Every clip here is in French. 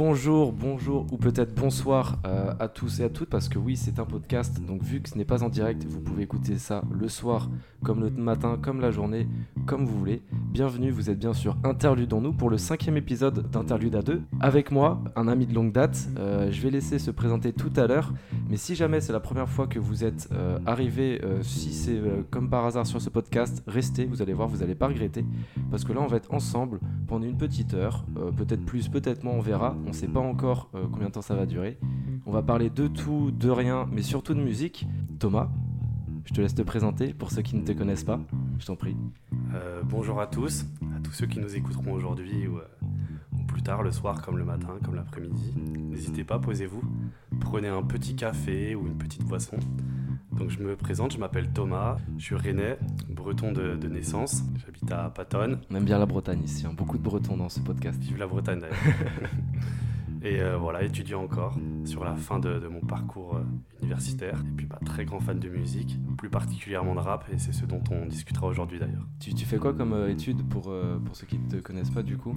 Bonjour, bonjour ou peut-être bonsoir euh, à tous et à toutes parce que oui c'est un podcast donc vu que ce n'est pas en direct vous pouvez écouter ça le soir comme le matin comme la journée comme vous voulez. Bienvenue vous êtes bien sûr Interludons-nous pour le cinquième épisode d'Interlude à deux avec moi un ami de longue date. Euh, je vais laisser se présenter tout à l'heure mais si jamais c'est la première fois que vous êtes euh, arrivé si c'est comme par hasard sur ce podcast restez vous allez voir vous allez pas regretter parce que là on va être ensemble pendant une petite heure peut-être plus peut-être moins on verra on ne sait pas encore euh, combien de temps ça va durer. On va parler de tout, de rien, mais surtout de musique. Thomas, je te laisse te présenter pour ceux qui ne te connaissent pas. Je t'en prie. Euh, bonjour à tous, à tous ceux qui nous écouteront aujourd'hui ou, euh, ou, plus tard, le soir, comme le matin, comme l'après-midi. N'hésitez pas, posez-vous. Prenez un petit café ou une petite boisson. Donc je me présente, je m'appelle Thomas, je suis rennais, breton de, naissance, j'habite à Patone. On aime bien la Bretagne ici, hein. beaucoup de bretons dans ce podcast. Vive la Bretagne d'ailleurs. Et euh, voilà, étudiant encore sur la fin de, mon parcours euh, universitaire. Et puis bah, très grand fan de musique, plus particulièrement de rap, et c'est ce dont on discutera aujourd'hui d'ailleurs. Tu, tu, fais quoi comme euh, étude pour, pour ceux qui ne te connaissent pas du coup?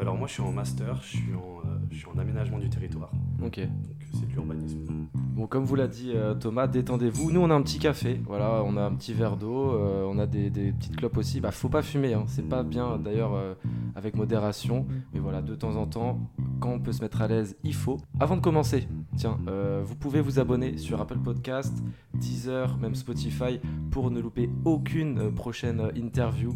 Alors moi je suis en master, je suis en, je suis en aménagement du territoire. Ok. Donc c'est de l'urbanisme. Bon, comme vous l'a dit Thomas, détendez-vous. Nous on a un petit café, voilà, on a un petit verre d'eau, on a des, des, petites clopes aussi. Bah faut pas fumer, hein. c'est pas bien d'ailleurs avec modération, mais voilà, de temps en temps, quand on peut se mettre à l'aise, il faut. Avant de commencer, tiens, euh, vous pouvez vous abonner sur Apple Podcast, Deezer, même Spotify pour ne louper aucune euh, prochaine euh, interview.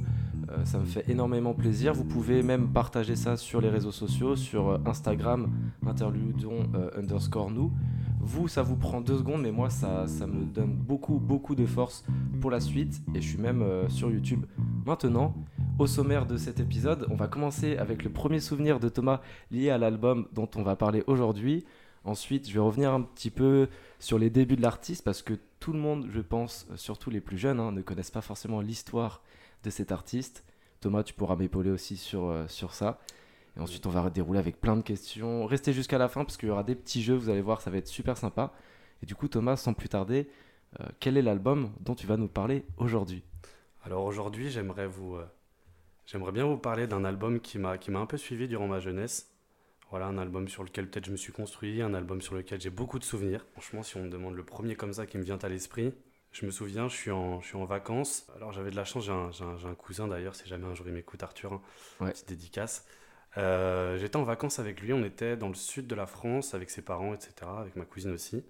ça me fait énormément plaisir. Vous pouvez même partager ça sur les réseaux sociaux, sur Instagram, interludon underscore nous. Vous, ça vous prend deux secondes, mais moi, ça, ça me donne beaucoup, beaucoup de force pour la suite. Et je suis même sur YouTube maintenant. Au sommaire de cet épisode, on va commencer avec le premier souvenir de Thomas lié à l'album dont on va parler aujourd'hui. Ensuite, je vais revenir un petit peu sur les débuts de l'artiste parce que tout le monde, je pense, surtout les plus jeunes, hein, ne connaissent pas forcément l'histoire de cet artiste. Thomas, tu pourras m'épauler aussi sur, euh, sur ça. Et ensuite, on va dérouler avec plein de questions. Restez jusqu'à la fin parce qu'il y aura des petits jeux, vous allez voir, ça va être super sympa. Et du coup, Thomas, sans plus tarder, euh, quel est l'album dont tu vas nous parler aujourd'hui? Alors aujourd'hui, j'aimerais vous, euh, J'aimerais bien vous parler d'un album qui m'a un peu suivi durant ma jeunesse. Voilà, un album sur lequel peut-être je me suis construit, un album sur lequel j'ai beaucoup de souvenirs. Franchement, si on me demande le premier comme ça qui me vient à l'esprit, je me souviens, je suis en, je suis en vacances. Alors j'avais de la chance, j'ai un, un, un, cousin d'ailleurs, si jamais un jour il m'écoute, Arthur, hein, ouais. petite dédicace. Euh, J'étais en vacances avec lui, on était dans le sud de la France avec ses parents, etc., avec ma cousine aussi.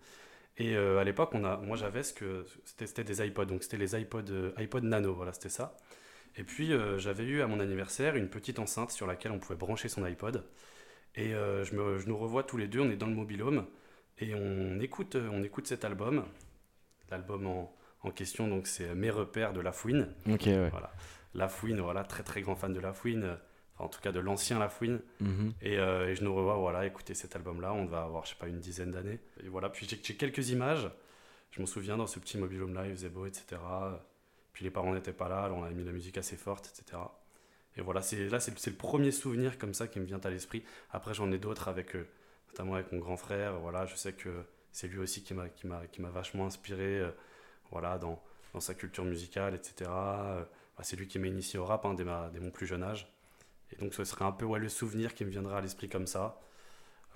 Et euh, à l'époque, moi j'avais ce que c'était des iPods, donc c'était les iPod, euh, iPod Nano, voilà, c'était ça. Et puis j'avais eu à mon anniversaire une petite enceinte sur laquelle on pouvait brancher son iPod. Et je, me, je, nous revois tous les deux, on est dans le mobilhome et on écoute, on écoute cet album. L'album en, en, question, donc c'est Mes repères de La Fouine. Ok, ouais. Voilà. La Fouine, voilà, très très grand fan de La Fouine, enfin, en tout cas de l'ancien La Fouine. Mhm. et, euh, et, je nous revois, voilà, écouter cet album-là. On va avoir, je sais pas, une dizaine d'années. Et voilà, puis j'ai quelques images. Je me souviens dans ce petit mobilhome live, Zebo, etc. Puis les parents n'étaient pas là, alors on a mis la musique assez forte, etc. Et voilà, c'est là c'est le premier souvenir comme ça qui me vient à l'esprit. Après j'en ai d'autres avec euh, notamment avec mon grand frère. Voilà, je sais que c'est lui aussi qui m'a qui m'a qui m'a vachement inspiré. Euh, voilà, dans, dans sa culture musicale, etc. Bah, c'est lui qui m'a initié au rap hein, dès, ma, dès, mon plus jeune âge. Et donc ce serait un peu ouais, le souvenir qui me viendra à l'esprit comme ça.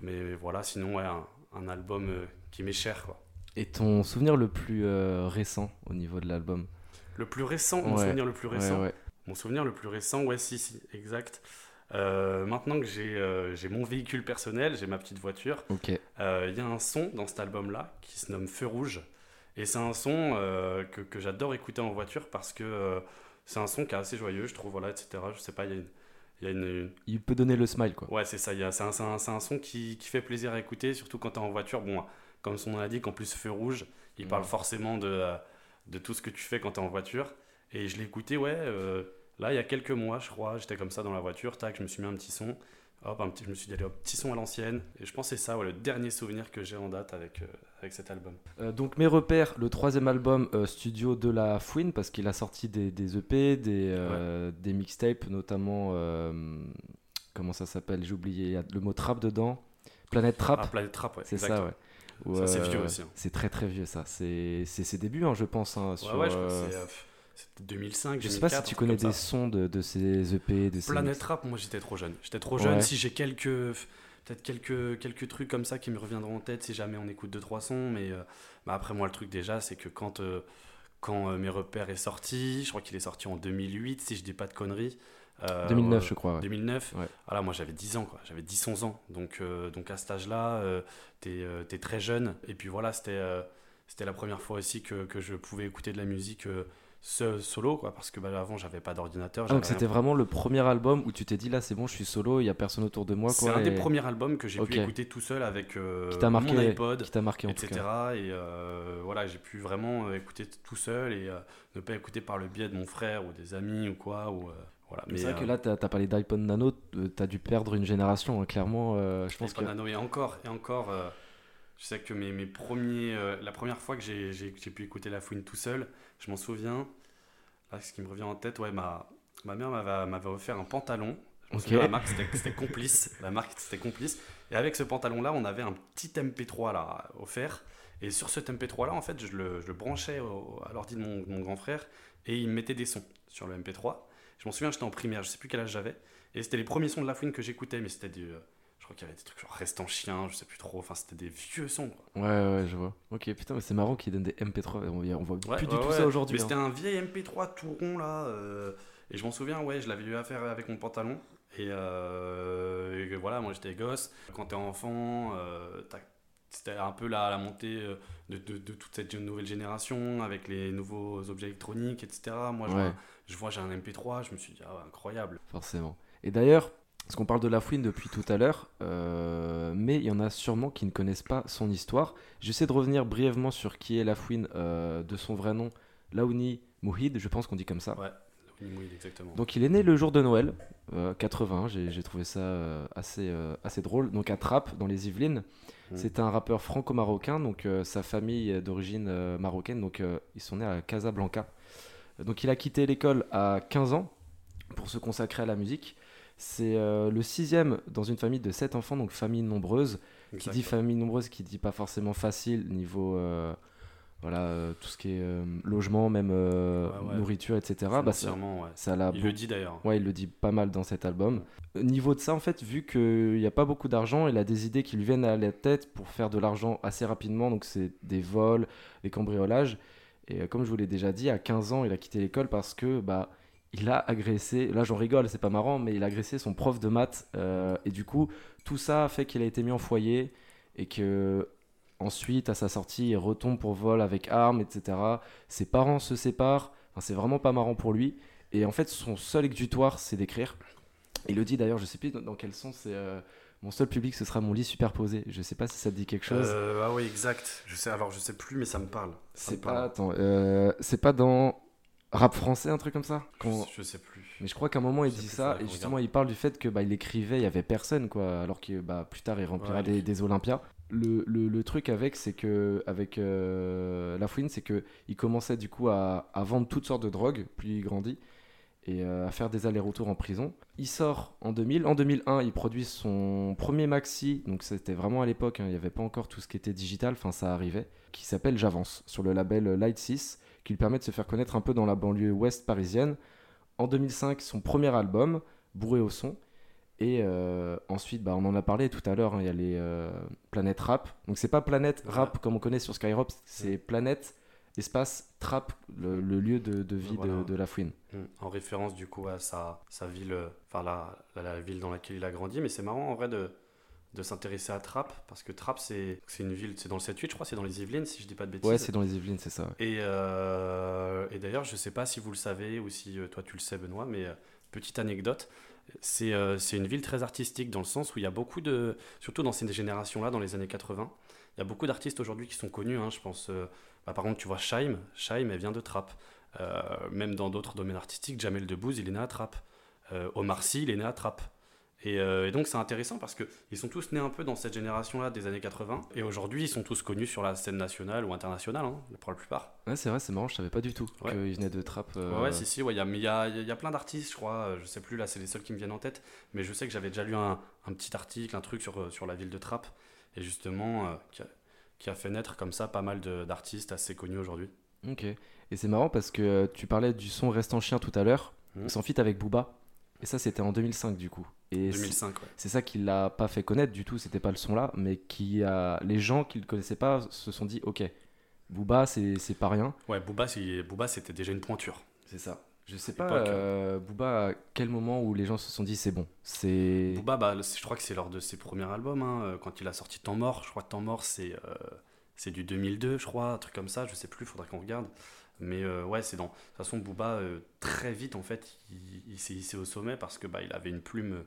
Mais voilà, sinon ouais, un, un album qui m'est cher quoi. Et ton souvenir le plus récent au niveau de l'album? Le plus récent, mon souvenir le plus récent? Mon souvenir le plus récent, ouais, si, si, exact. Euh, maintenant que euh, j'ai mon véhicule personnel, j'ai ma petite voiture, il euh, y a un son dans cet album-là qui se nomme Feu Rouge. Et c'est un son que, que j'adore écouter en voiture parce que c'est un son qui est assez joyeux, je trouve, voilà, etc. Je sais pas, il y a une, y a une, Il peut donner le smile, quoi. Ouais, c'est ça. C'est un, un, un, son qui, qui, fait plaisir à écouter, surtout quand tu es en voiture. Bon, comme son nom l'indique, en plus, Feu Rouge, il parle forcément de de tout ce que tu fais quand tu es en voiture. Et je l'ai écouté, ouais, euh, là, il y a quelques mois, je crois, j'étais comme ça dans la voiture, tac, je me suis mis un petit son. Hop, un petit, je me suis dit, allez, hop, petit son à l'ancienne. Et je pense que c'est ça, ouais, le dernier souvenir que j'ai en date avec, euh, avec cet album. Euh, donc, mes repères, le troisième album studio de la Fouine, parce qu'il a sorti des, des EP, des, des mixtapes, notamment, comment ça s'appelle J'ai oublié, il y a le mot trap dedans. Planète Trap. Ah, Planète Trap, ouais. C'est ça, ouais c'est vieux aussi. Hein. C'est très très vieux ça. C'est ses débuts, hein, je pense. Hein, sur, ouais, je euh, c'est 2005. Je sais pas si tu connais des sons de, de, ces EP. De Planet Rap, moi j'étais trop jeune. J'étais trop jeune. Si j'ai quelques. peut-être quelques, quelques trucs comme ça qui me reviendront en tête si jamais on écoute deux trois sons. Mais bah, après, moi, le truc déjà, c'est que quand, quand Mes Repères est sorti, je crois qu'il est sorti en 2008, si je dis pas de conneries. 2009, je crois. 2009. Voilà, moi j'avais 10 ans, quoi. J'avais 10-11 ans. Donc, donc à cet âge-là, t'es es très jeune. Et puis voilà, c'était c'était la première fois aussi que, que, je pouvais écouter de la musique solo quoi parce que bah, avant j'avais pas d'ordinateur donc c'était vraiment le premier album où tu t'es dit là c'est bon je suis solo il y a personne autour de moi c'est un des premiers albums que j'ai pu écouter tout seul avec euh, marqué, mon iPod qui t'a marqué en etc et euh, voilà j'ai pu vraiment euh, écouter tout seul et ne pas écouter par le biais de mon frère ou des amis ou quoi ou voilà. Mais, c'est vrai que là, tu as, parlé d'iPod Nano, tu as dû perdre une génération, hein, clairement. je pense que... Nano, et encore, et encore je sais que mes, mes premiers, la première fois que j'ai pu écouter La Fouine tout seul, je m'en souviens. Là, ce qui me revient en tête, ouais, ma, ma mère m'avait offert un pantalon. la marque c'était Complice. La marque c'était Complice. Et avec ce pantalon-là, on avait un petit MP3 là, offert. Et sur ce MP3-là, en fait, je le, je le branchais à l'ordi de mon, mon, grand frère et il me mettait des sons sur le MP3. Je m'en souviens, j'étais en primaire, je sais plus quel âge j'avais. Et c'était les premiers sons de La Fouine que j'écoutais, mais c'était du, crois qu'il y avait des trucs genre Restant Chien, je sais plus trop. Enfin, c'était des vieux sons. Ouais, ouais, je vois. Ok, putain, mais c'est marrant qu'ils donnent des MP3. On, voit plus du tout ça aujourd'hui. Mais c'était hein. un vieil MP3 tout rond là. Euh, et je m'en souviens, ouais, je l'avais eu à faire avec mon pantalon. Et, euh, voilà, moi j'étais gosse. Quand t'es enfant, euh, c'était un peu la, la montée de, de, de, toute cette nouvelle génération avec les nouveaux objets électroniques, etc. Moi, je, vois, j'ai un MP3, je me suis dit, ah, incroyable. Forcément. Et d'ailleurs, parce qu'on parle de La Fouine depuis tout à l'heure, euh, mais il y en a sûrement qui ne connaissent pas son histoire. J'essaie de revenir brièvement sur qui est La Fouine euh, de son vrai nom, Laouni Mouhid, je pense qu'on dit comme ça. Ouais, Laouni Mouhid, exactement. Donc il est né le jour de Noël, 80, euh, j'ai trouvé ça assez, assez drôle. Donc à Trappes, dans les Yvelines. Mmh. C'est un rappeur franco-marocain, donc sa famille est d'origine marocaine, donc ils sont nés à Casablanca. Donc il a quitté l'école à 15 ans pour se consacrer à la musique. C'est euh, le sixième dans une famille de sept enfants, donc famille nombreuse. Qui dit famille nombreuse, qui dit pas forcément facile niveau euh, voilà euh, tout ce qui est logement, même nourriture, etc. Bah, ça, ça il le dit d'ailleurs. Ouais, il le dit pas mal dans cet album. Niveau de ça, en fait, vu qu'il n'y a pas beaucoup d'argent, il a des idées qui lui viennent à la tête pour faire de l'argent assez rapidement. Donc c'est des vols, des cambriolages. Et comme je vous l'ai déjà dit, à 15 ans, il a quitté l'école parce que bah il a agressé, là j'en rigole, c'est pas marrant, mais il a agressé son prof de maths. Euh, et du coup, tout ça a fait qu'il a été mis en foyer et que ensuite, à sa sortie, il retombe pour vol avec armes, etc. Ses parents se séparent. Enfin, c'est vraiment pas marrant pour lui. Et en fait, son seul exutoire, c'est d'écrire. Il le dit d'ailleurs, je sais plus dans quel sens c'est. Euh, mon seul public, ce sera mon lit superposé. Je sais pas si ça te dit quelque chose. Euh, ah oui, exact. Je sais, alors je sais plus, mais ça me parle. C'est pas, attends, c'est pas dans rap français, un truc comme ça je, sais plus. Mais je crois qu'à un moment il dit ça, et justement il parle du fait que bah, il écrivait, il y avait personne, quoi, alors que bah, plus tard il remplira des, des, Olympias. Le, le, truc avec, c'est que avec euh, La Fouine, c'est que il commençait du coup à, à, vendre toutes sortes de drogues, plus il grandit, et euh, à faire des allers-retours en prison. Il sort en 2000. En 2001, il produit son premier maxi, donc c'était vraiment à l'époque, hein, il n'y avait pas encore tout ce qui était digital, enfin ça arrivait, qui s'appelle J'avance, sur le label Light 6 qui lui permet de se faire connaître un peu dans la banlieue ouest parisienne. En 2005, son premier album, Bourré au son. Et euh, ensuite, bah, on en a parlé tout à l'heure, hein, il y a les euh, Planète Rap. Donc c'est pas Planète Rap comme on connaît sur Skyrock, c'est Planète Espace Trap, le, lieu de, vie de, La Fouine. Mm. En référence du coup à sa, sa ville, enfin la, la, ville dans laquelle il a grandi. Mais c'est marrant en vrai de, de s'intéresser à Trappes, parce que Trappes, c'est une ville, c'est dans le 7-8, je crois, c'est dans les Yvelines, si je dis pas de bêtises. Ouais, c'est dans les Yvelines, c'est ça. Et, euh, et d'ailleurs, je sais pas si vous le savez ou si euh, toi tu le sais, Benoît, mais euh, petite anecdote, c'est une ville très artistique dans le sens où il y a beaucoup de, surtout dans ces générations-là, dans les années 80, il y a beaucoup d'artistes aujourd'hui qui sont connus, hein, je pense. Bah, par exemple, tu vois Shaim, Shaim, elle vient de Trappes. même dans d'autres domaines artistiques, Jamel Debbouze, il est né à Trappes. Omar Sy, il est né à Trappes. Euh, et, donc c'est intéressant parce qu'ils sont tous nés un peu dans cette génération-là des années 80. Et aujourd'hui, ils sont tous connus sur la scène nationale ou internationale, hein, pour la plupart. Ouais, c'est vrai, c'est marrant, je savais pas du tout qu'ils venaient de Trap. Euh, ouais, si, si, ouais, il y a, y, a, plein d'artistes, je crois. Je sais plus, là, c'est les seuls qui me viennent en tête. Mais je sais que j'avais déjà lu un, un, petit article, un truc sur, sur la ville de Trap. Et justement, euh, qui, a, qui, a, fait naître comme ça pas mal d'artistes assez connus aujourd'hui. Ok. Et c'est marrant parce que tu parlais du son Restant Chien tout à l'heure. Mmh. Sans fit avec Booba. Et ça, c'était en 2005 du coup. Et 2005, ouais. c'est ça qui l'a pas fait connaître du tout, c'était pas le son là, mais qui a les gens qui le connaissaient pas se sont dit ok, Booba c'est c'est pas rien. Ouais, Booba, Booba, c'était déjà une pointure. C'est ça. Je sais pas, euh, Booba, à quel moment où les gens se sont dit c'est bon, c'est. Booba, bah, je crois que c'est lors de ses premiers albums, hein, euh, quand il a sorti Temps Mort. Je crois que Temps Mort, c'est euh, c'est du 2002, je crois, un truc comme ça, je sais plus, faudrait qu'on regarde. Mais euh, ouais, c'est dans. De toute façon, Booba, euh, très vite, en fait, il, il s'est hissé au sommet parce que bah, il avait une plume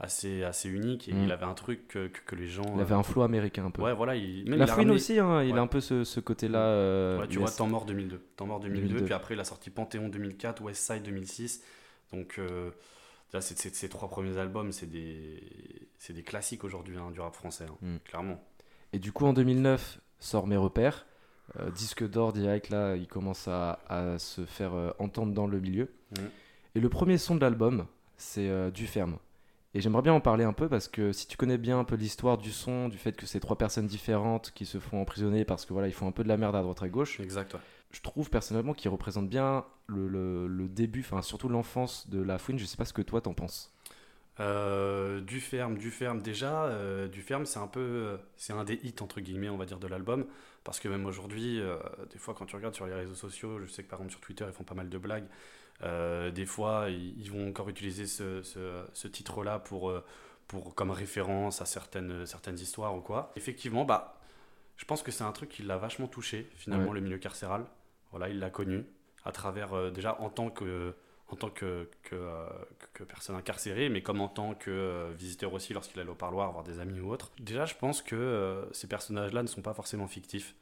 assez, assez unique et Mm. il avait un truc que, que- que les gens. Il avait un flow américain un peu. euh, Ouais, voilà. Il, même La il ramené- aussi, hein, il Ouais. a un peu ce, ce côté-là. euh, Ouais, tu vois, Temps Mort 2002. Temps Mort 2002, 2002. puis après, il a sorti Panthéon 2004, West Side 2006. Donc, euh, déjà, c'est- c'est- ces trois premiers albums, c'est des, c'est des classiques aujourd'hui hein, du rap français, hein, Mm. clairement. Et du coup, en 2009, sort Mes Repères. Euh, disque d'or direct, là, il commence à, à se faire euh, entendre dans le milieu. Mhm. Et le premier son de l'album, c'est euh, Du Ferme. Et j'aimerais bien en parler un peu parce que si tu connais bien un peu l'histoire du son, du fait que c'est trois personnes différentes qui se font emprisonner parce que voilà, ils font un peu de la merde à droite à gauche, Exact, ouais. je trouve personnellement qu'il représente bien le, le- le début, enfin surtout l'enfance de la fouine. Je sais pas ce que toi t'en penses. Euh, du ferme, du ferme. Déjà, euh, du ferme, c'est un peu, euh, c'est un des hits entre guillemets, on va dire, de l'album, parce que même aujourd'hui, euh, des fois, quand tu regardes sur les réseaux sociaux, je sais que par exemple sur Twitter, ils font pas mal de blagues. Des fois, ils, ils vont encore utiliser ce, ce- ce titre-là pour, pour comme référence à certaines, certaines histoires ou quoi. Effectivement, bah, je pense que c'est un truc qui l'a vachement touché finalement Ouais. le milieu carcéral. Voilà, il l'a connu à travers déjà en tant que en tant que, que, euh, que- que personne incarcérée, mais comme en tant que euh, visiteur aussi lorsqu'il allait au parloir voir des amis ou autres. Déjà, je pense que euh, ces personnages-là ne sont pas forcément fictifs.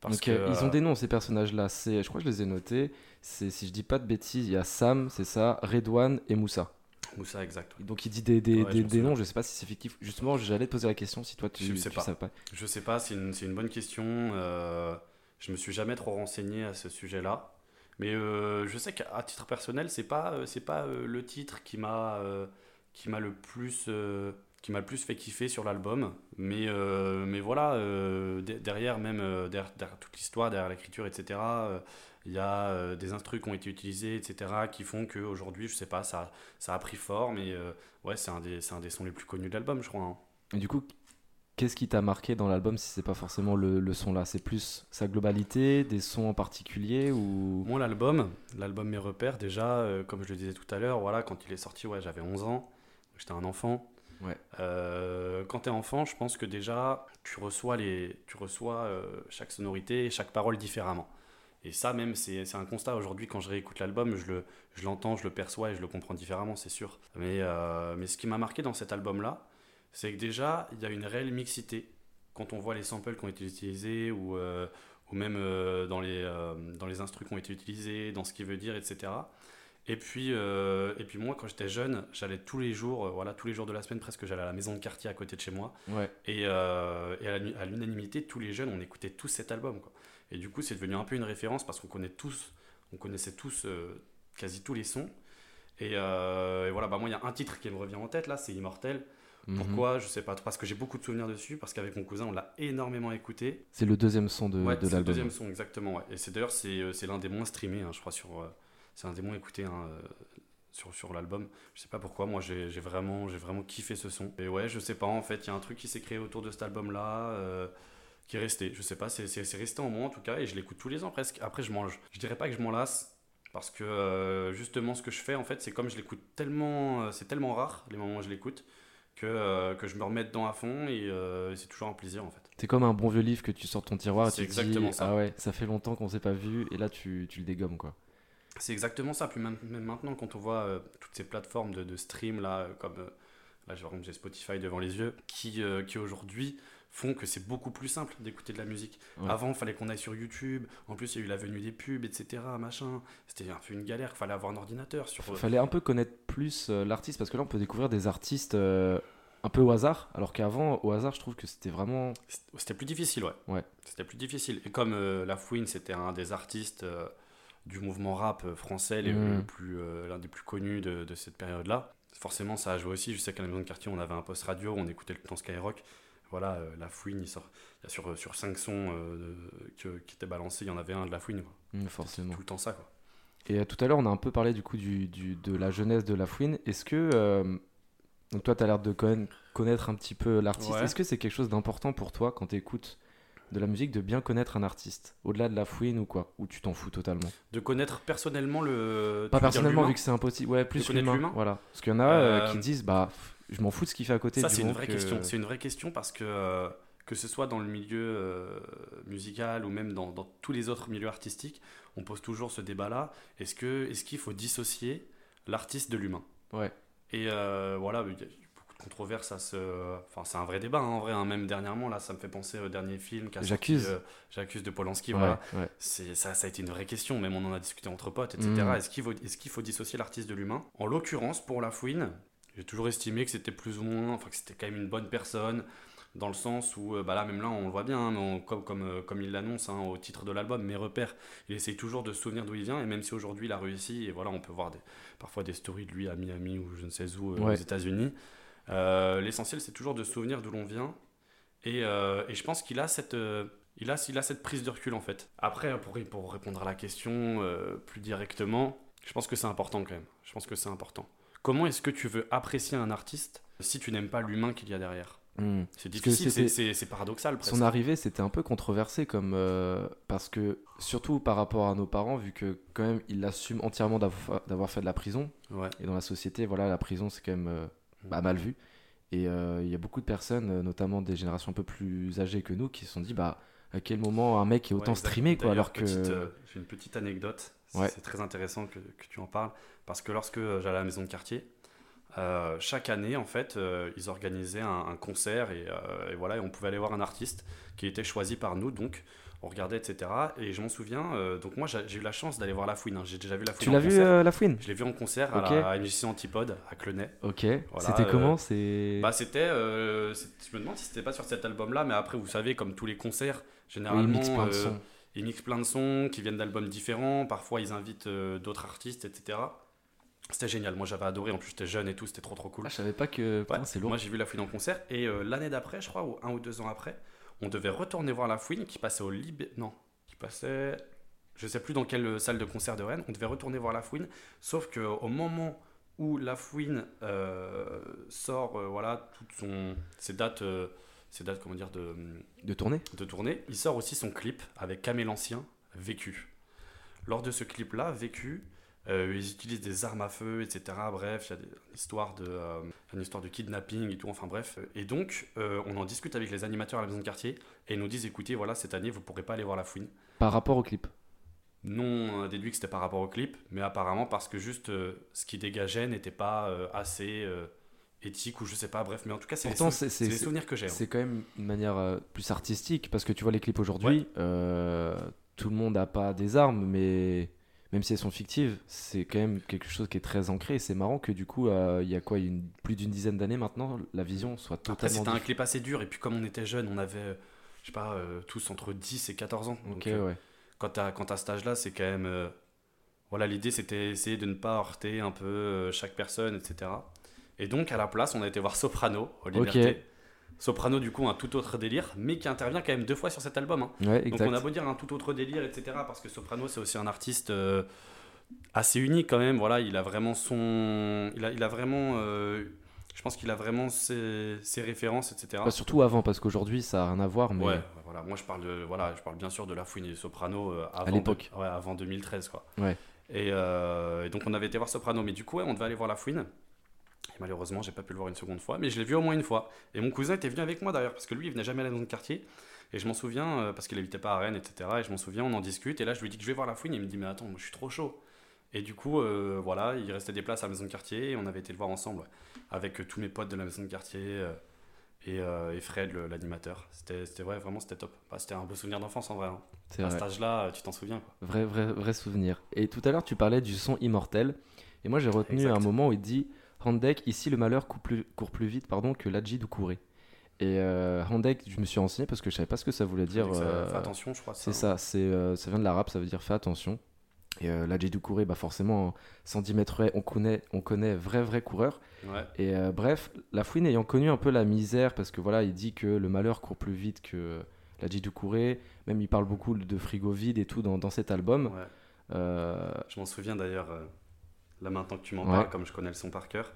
Parce Donc, que, ils ont des noms ces personnages-là. Je crois que je les ai notés. C'est si je dis pas de bêtises, il y a Sam, c'est ça, Redouane et Moussa. Moussa, exact. ouais. Donc il dit des, des, Ouais, des- je des noms, je sais pas si c'est fictif. Justement, j'allais te poser la question si toi tu, Je sais tu pas. Je sais pas, c'est une, c'est une bonne question. Euh, je me suis jamais trop renseigné à ce sujet-là. Mais euh, je sais qu'à titre personnel, c'est pas, euh, c'est pas euh, le titre qui m'a qui m'a le plus qui m'a le plus fait kiffer sur l'album. Mais, mais voilà, de- derrière même derrière, derrière toute l'histoire, derrière l'écriture, etc. Il y a des instrus qui ont été utilisés, etc., qui font qu'aujourd'hui, je sais pas, ça, ça a pris forme. Et ouais, c'est un, des- c'est un des sons les plus connus de l'album, je crois. hein. Du coup, qu'est-ce qui t'a marqué dans l'album si c'est pas forcément le, le son là? C'est plus sa globalité, des sons en particulier ou? Moi, l'album, l'album Mes Repères, déjà, euh, comme je le disais tout à l'heure, voilà, quand il est sorti, ouais, j'avais 11 ans, j'étais un enfant. Ouais. Euh, quand t'es enfant, je pense que déjà, tu reçois, les, tu reçois euh, chaque sonorité et chaque parole différemment. Et ça, même, c'est un constat aujourd'hui, quand je réécoute l'album, je le- je l'entends, je le perçois et je le comprends différemment, c'est sûr. Mais, euh, mais ce qui m'a marqué dans cet album-là, c'est que déjà, il y a une réelle mixité. Quand on voit les samples qui ont été utilisés ou, euh, ou même euh, dans, les, euh, dans les instrus qui ont été utilisés, dans ce qu'il veut dire, etc. Et puis, euh, et puis moi, quand j'étais jeune, j'allais tous les jours, voilà, tous les jours de la semaine presque, j'allais à la maison de quartier à côté de chez moi. Ouais. Et, et à l'unanimité, tous les jeunes, on écoutait tous cet album. Quoi. Et du coup, c'est devenu un peu une référence parce qu'on connaît tous, on connaissait tous quasi tous les sons. Et, et voilà, bah moi, il y a un titre qui me revient en tête là, c'est Immortel. Mhm. Pourquoi Je sais pas, parce que j'ai beaucoup de souvenirs dessus, parce qu'avec mon cousin, on l'a énormément écouté. C'est le deuxième son de, Ouais, de c'est le l'album. deuxième son, exactement. ouais. Et c'est d'ailleurs, c'est euh, c'est l'un des moins streamés, hein, je crois, sur. euh, c'est un des moins écoutés hein, euh, sur, sur l'album. Je sais pas pourquoi, moi j'ai j'ai vraiment, j'ai vraiment kiffé ce son. Et ouais, je sais pas, en fait, il y a un truc qui s'est créé autour de cet album-là. euh, qui est resté, je sais pas, c'est c'est- c'est resté en moi en tout cas, et je l'écoute tous les ans presque. Après, je mange, je dirais pas que je m'en lasse, parce que justement, ce que je fais en fait, c'est comme je l'écoute tellement, c'est tellement rare les moments où je l'écoute, que, euh, que je me remets dedans à fond, et euh, c'est toujours un plaisir en fait. C'est comme un bon vieux livre que tu sors de ton tiroir et tu te dis exactement ça. ah ouais, ça fait longtemps qu'on s'est pas vu et là tu, tu le dégommes quoi. C'est exactement ça. Puis même, même maintenant, quand on voit euh, toutes ces plateformes de, de stream, là, comme là, j'ai- Spotify devant les yeux, qui, qui aujourd'hui font que c'est beaucoup plus simple d'écouter de la musique. Ouais. Avant, il fallait qu'on aille sur YouTube. En plus, il y a eu la venue des pubs, etc. Machin. C'était un peu une galère. Il fallait avoir un ordinateur. Sur, Il fallait un peu connaître plus euh, l'artiste parce que là on peut découvrir des artistes euh, un peu au hasard alors qu'avant au hasard je trouve que c'était vraiment C'était plus difficile, ouais. Ouais. C'était plus difficile. Et comme euh, La Fouine, c'était un des artistes euh, du mouvement rap euh, français, les, Mm. le plus, euh, l'un des plus connus de, de cette période-là, forcément ça a joué aussi. Je sais qu'à la maison de quartier, on avait un poste radio, on écoutait le temps Skyrock. Voilà, euh, La Fouine, il sort, il y a sur, sur 5 sons euh, de- que- qui étaient balancés, il y en avait un de La Fouine, quoi. Mm, forcément. Tout le temps ça, quoi. Et euh, tout à l'heure, on a un peu parlé du coup du, du- de la jeunesse de La Fouine. Est-ce que. euh, donc, toi, tu as l'air de conna- connaître un petit peu l'artiste. Ouais. Est-ce que c'est quelque chose d'important pour toi quand tu écoutes de la musique de bien connaître un artiste Au-delà de La Fouine ou quoi? Ou tu t'en fous totalement? De connaître personnellement le. Pas personnellement, vu que c'est impossible. Ouais, plus connaître l'humain? Voilà. Parce qu'il y en a euh, Euh, qui disent Bah, je m'en fous de ce qu'il fait à côté Ça, c'est une vraie que- question. C'est une vraie question parce que euh, que ce soit dans le milieu euh, musical ou même dans, dans tous les autres milieux artistiques, on pose toujours ce débat-là. Est-ce que est-ce qu'il faut dissocier l'artiste de l'humain? Ouais. Et euh, voilà, il y a beaucoup de controverses à ce. Enfin, c'est un vrai débat hein, en vrai. hein. Même dernièrement, là, ça me fait penser au dernier film. J'accuse. euh, J'accuse de Polanski. Ouais, Voilà. ouais. C'est ça, ça a été une vraie question. Même on en a discuté entre potes, etc. Mm. Est-ce qu'il faut, est-ce qu'il faut dissocier l'artiste de l'humain? En l'occurrence, pour La Fouine, j'ai toujours estimé que c'était plus ou moins, enfin que c'était quand même une bonne personne, dans le sens où, euh, bah là, même là, on le voit bien, hein, on- comme, comme, euh, comme il l'annonce hein, au titre de l'album, Mes repères, il essaye toujours de se souvenir d'où il vient, et même si aujourd'hui il a réussi, et voilà, on peut voir des, parfois des stories de lui à Miami ou je ne sais où, euh, aux. États-Unis. Euh, L'essentiel, c'est toujours de se souvenir d'où l'on vient, et, euh, et je pense qu'il a cette. euh, il a, il a cette prise de recul en fait. Après, pour, pour répondre à la question plus directement, je pense que c'est important quand même. Je pense que c'est important. Comment est-ce que tu veux apprécier un artiste si tu n'aimes pas l'humain qu'il y a derrière Mm. C'est difficile, c'est- paradoxal presque. Son arrivée, c'était un peu controversé comme euh, parce que surtout par rapport à nos parents, vu que quand même il assume entièrement d'avoir fait de la prison Ouais. et dans la société, voilà, la prison c'est quand même euh, bah, mal vu. Et euh, il y a beaucoup de personnes, notamment des générations un peu plus âgées que nous, qui se sont dit bah à quel moment un mec est autant Ouais, streamé quoi, alors que petite, euh, J'ai une petite anecdote. C'est Ouais. c'est très intéressant que, que tu en parles. Parce que lorsque j'allais à la maison de quartier, euh, chaque année, en fait, euh, ils organisaient un, un concert et, euh, et voilà, et on pouvait aller voir un artiste qui était choisi par nous. Donc, on regardait, etc. Et je m'en souviens, euh, donc moi, j'ai j'ai eu la chance d'aller voir La Fouine. hein. J'ai déjà vu La Fouine tu en l'as vu euh, la fouine? Je l'ai vu en concert à la MJC Antipode à Clenay. Ok. Voilà, c'était euh, comment? C'est Bah, c'était. euh, je me demande si c'était pas sur cet album-là, mais après, vous savez, comme tous les concerts, oui, généralement. plein de euh, sons. ils mixent plein de sons qui viennent d'albums différents. Parfois, ils invitent euh, d'autres artistes, etc. C'était génial. Moi, j'avais adoré. En plus, j'étais jeune et tout. C'était trop, trop cool. Ah, je savais pas que Ouais. c'est lourd. Moi, j'ai vu La Fouine en concert. Et euh, l'année d'après, je crois, ou un ou deux ans après, on devait retourner voir La Fouine qui passait au Libé. Non, qui passait. Je sais plus dans quelle salle de concert de Rennes. On devait retourner voir La Fouine. Sauf qu'au moment où La Fouine euh, sort, euh, voilà, toutes son, ses dates. Ses dates, comment dire, de, De tourner de tournée, il sort aussi son clip avec Camé l'Ancien, Vécu. Lors de ce clip-là, Vécu, euh, ils utilisent des armes à feu, etc. Bref, il y a des- une histoire, de, euh, une histoire de kidnapping et tout, enfin bref. Et donc, euh, on en discute avec les animateurs à la maison de quartier et ils nous disent écoutez, voilà, cette année, vous pourrez pas aller voir la fouine. par rapport au clip. Non, on a déduit que c'était par rapport au clip, mais apparemment parce que juste ce qui dégageait n'était pas assez éthique ou je sais pas, bref, mais en tout cas, c'est les, sou- les souvenirs que j'ai. hein. C'est quand même une manière euh, plus artistique parce que tu vois les clips aujourd'hui, euh, tout le monde n'a pas des armes, mais même si elles sont fictives, c'est quand même quelque chose qui est très ancré. Et c'est marrant que du coup, euh, il y a quoi, une, plus d'une dizaine d'années maintenant, la vision soit Après, totalement c'était un clip assez dur, et puis comme on était jeunes, on avait, je sais pas, tous entre 10 et 14 ans. Ok, ouais. quand t'as cet âge-là, c'est quand même. voilà, l'idée c'était essayer de ne pas heurter un peu chaque personne, etc. Et donc, à la place, on a été voir Soprano, au Liberté. Soprano, du coup, un tout autre délire, mais qui intervient quand même deux fois sur cet album. hein. Ouais, Donc, exact. on a beau dire un tout autre délire, etc. Parce que Soprano, c'est aussi un artiste euh, assez unique quand même. Voilà, il a vraiment son. Il a, il a vraiment. euh, je pense qu'il a vraiment ses, ses références, etc. Bah, surtout avant, parce qu'aujourd'hui, ça n'a rien à voir, mais Ouais, ouais, voilà. Moi, je parle de, voilà, je parle bien sûr de La Fouine et Soprano euh, avant l'époque. de- ouais, avant 2013, quoi. Ouais. Et, euh, et donc, on avait été voir Soprano, mais du coup, ouais, on devait aller voir La Fouine. Malheureusement, j'ai pas pu le voir une seconde fois, mais je l'ai vu au moins une fois. Et mon cousin était venu avec moi d'ailleurs, parce que lui, il venait jamais à la maison de quartier. Et je m'en souviens, euh, parce qu'il habitait pas à Rennes, etc. Et je m'en souviens, on en discute. Et là, je lui dis que je vais voir La Fouine. Et il me dit, mais attends, moi, je suis trop chaud. Et du coup, euh, voilà, il restait des places à la maison de quartier. Et on avait été le voir ensemble, ouais, avec euh, tous mes potes de la maison de quartier. euh, et, euh, et Fred, l'animateur. C'était, ouais, vraiment, c'était top. Bah, c'était un beau souvenir d'enfance en vrai. hein. À vrai. cet âge-là, tu t'en souviens. Quoi. Vrai, vrai, vrai souvenir. Et tout à l'heure, tu parlais du son immortel. Et moi, j'ai retenu Exact. un moment où il dit Handek, ici le malheur court plus, court plus vite pardon, que l'Adji Doucouré. Et euh, Handek, je me suis renseigné parce que je savais pas ce que ça voulait dire. Ça- euh, fais attention, je crois. c'est ça, c'est, euh, ça vient de l'arabe, ça veut dire fais attention. Et euh, Doucouré, bah forcément, 110 mètres on connaît, on connaît vrai, vrai coureur. Ouais. Et euh, bref, la fouine ayant connu un peu la misère, parce que voilà, il dit que le malheur court plus vite que la Doucouré, même il parle beaucoup de frigo vide et tout dans, dans cet album. ouais. Je m'en souviens d'ailleurs, là maintenant que tu m'en parles, comme je connais le son par cœur,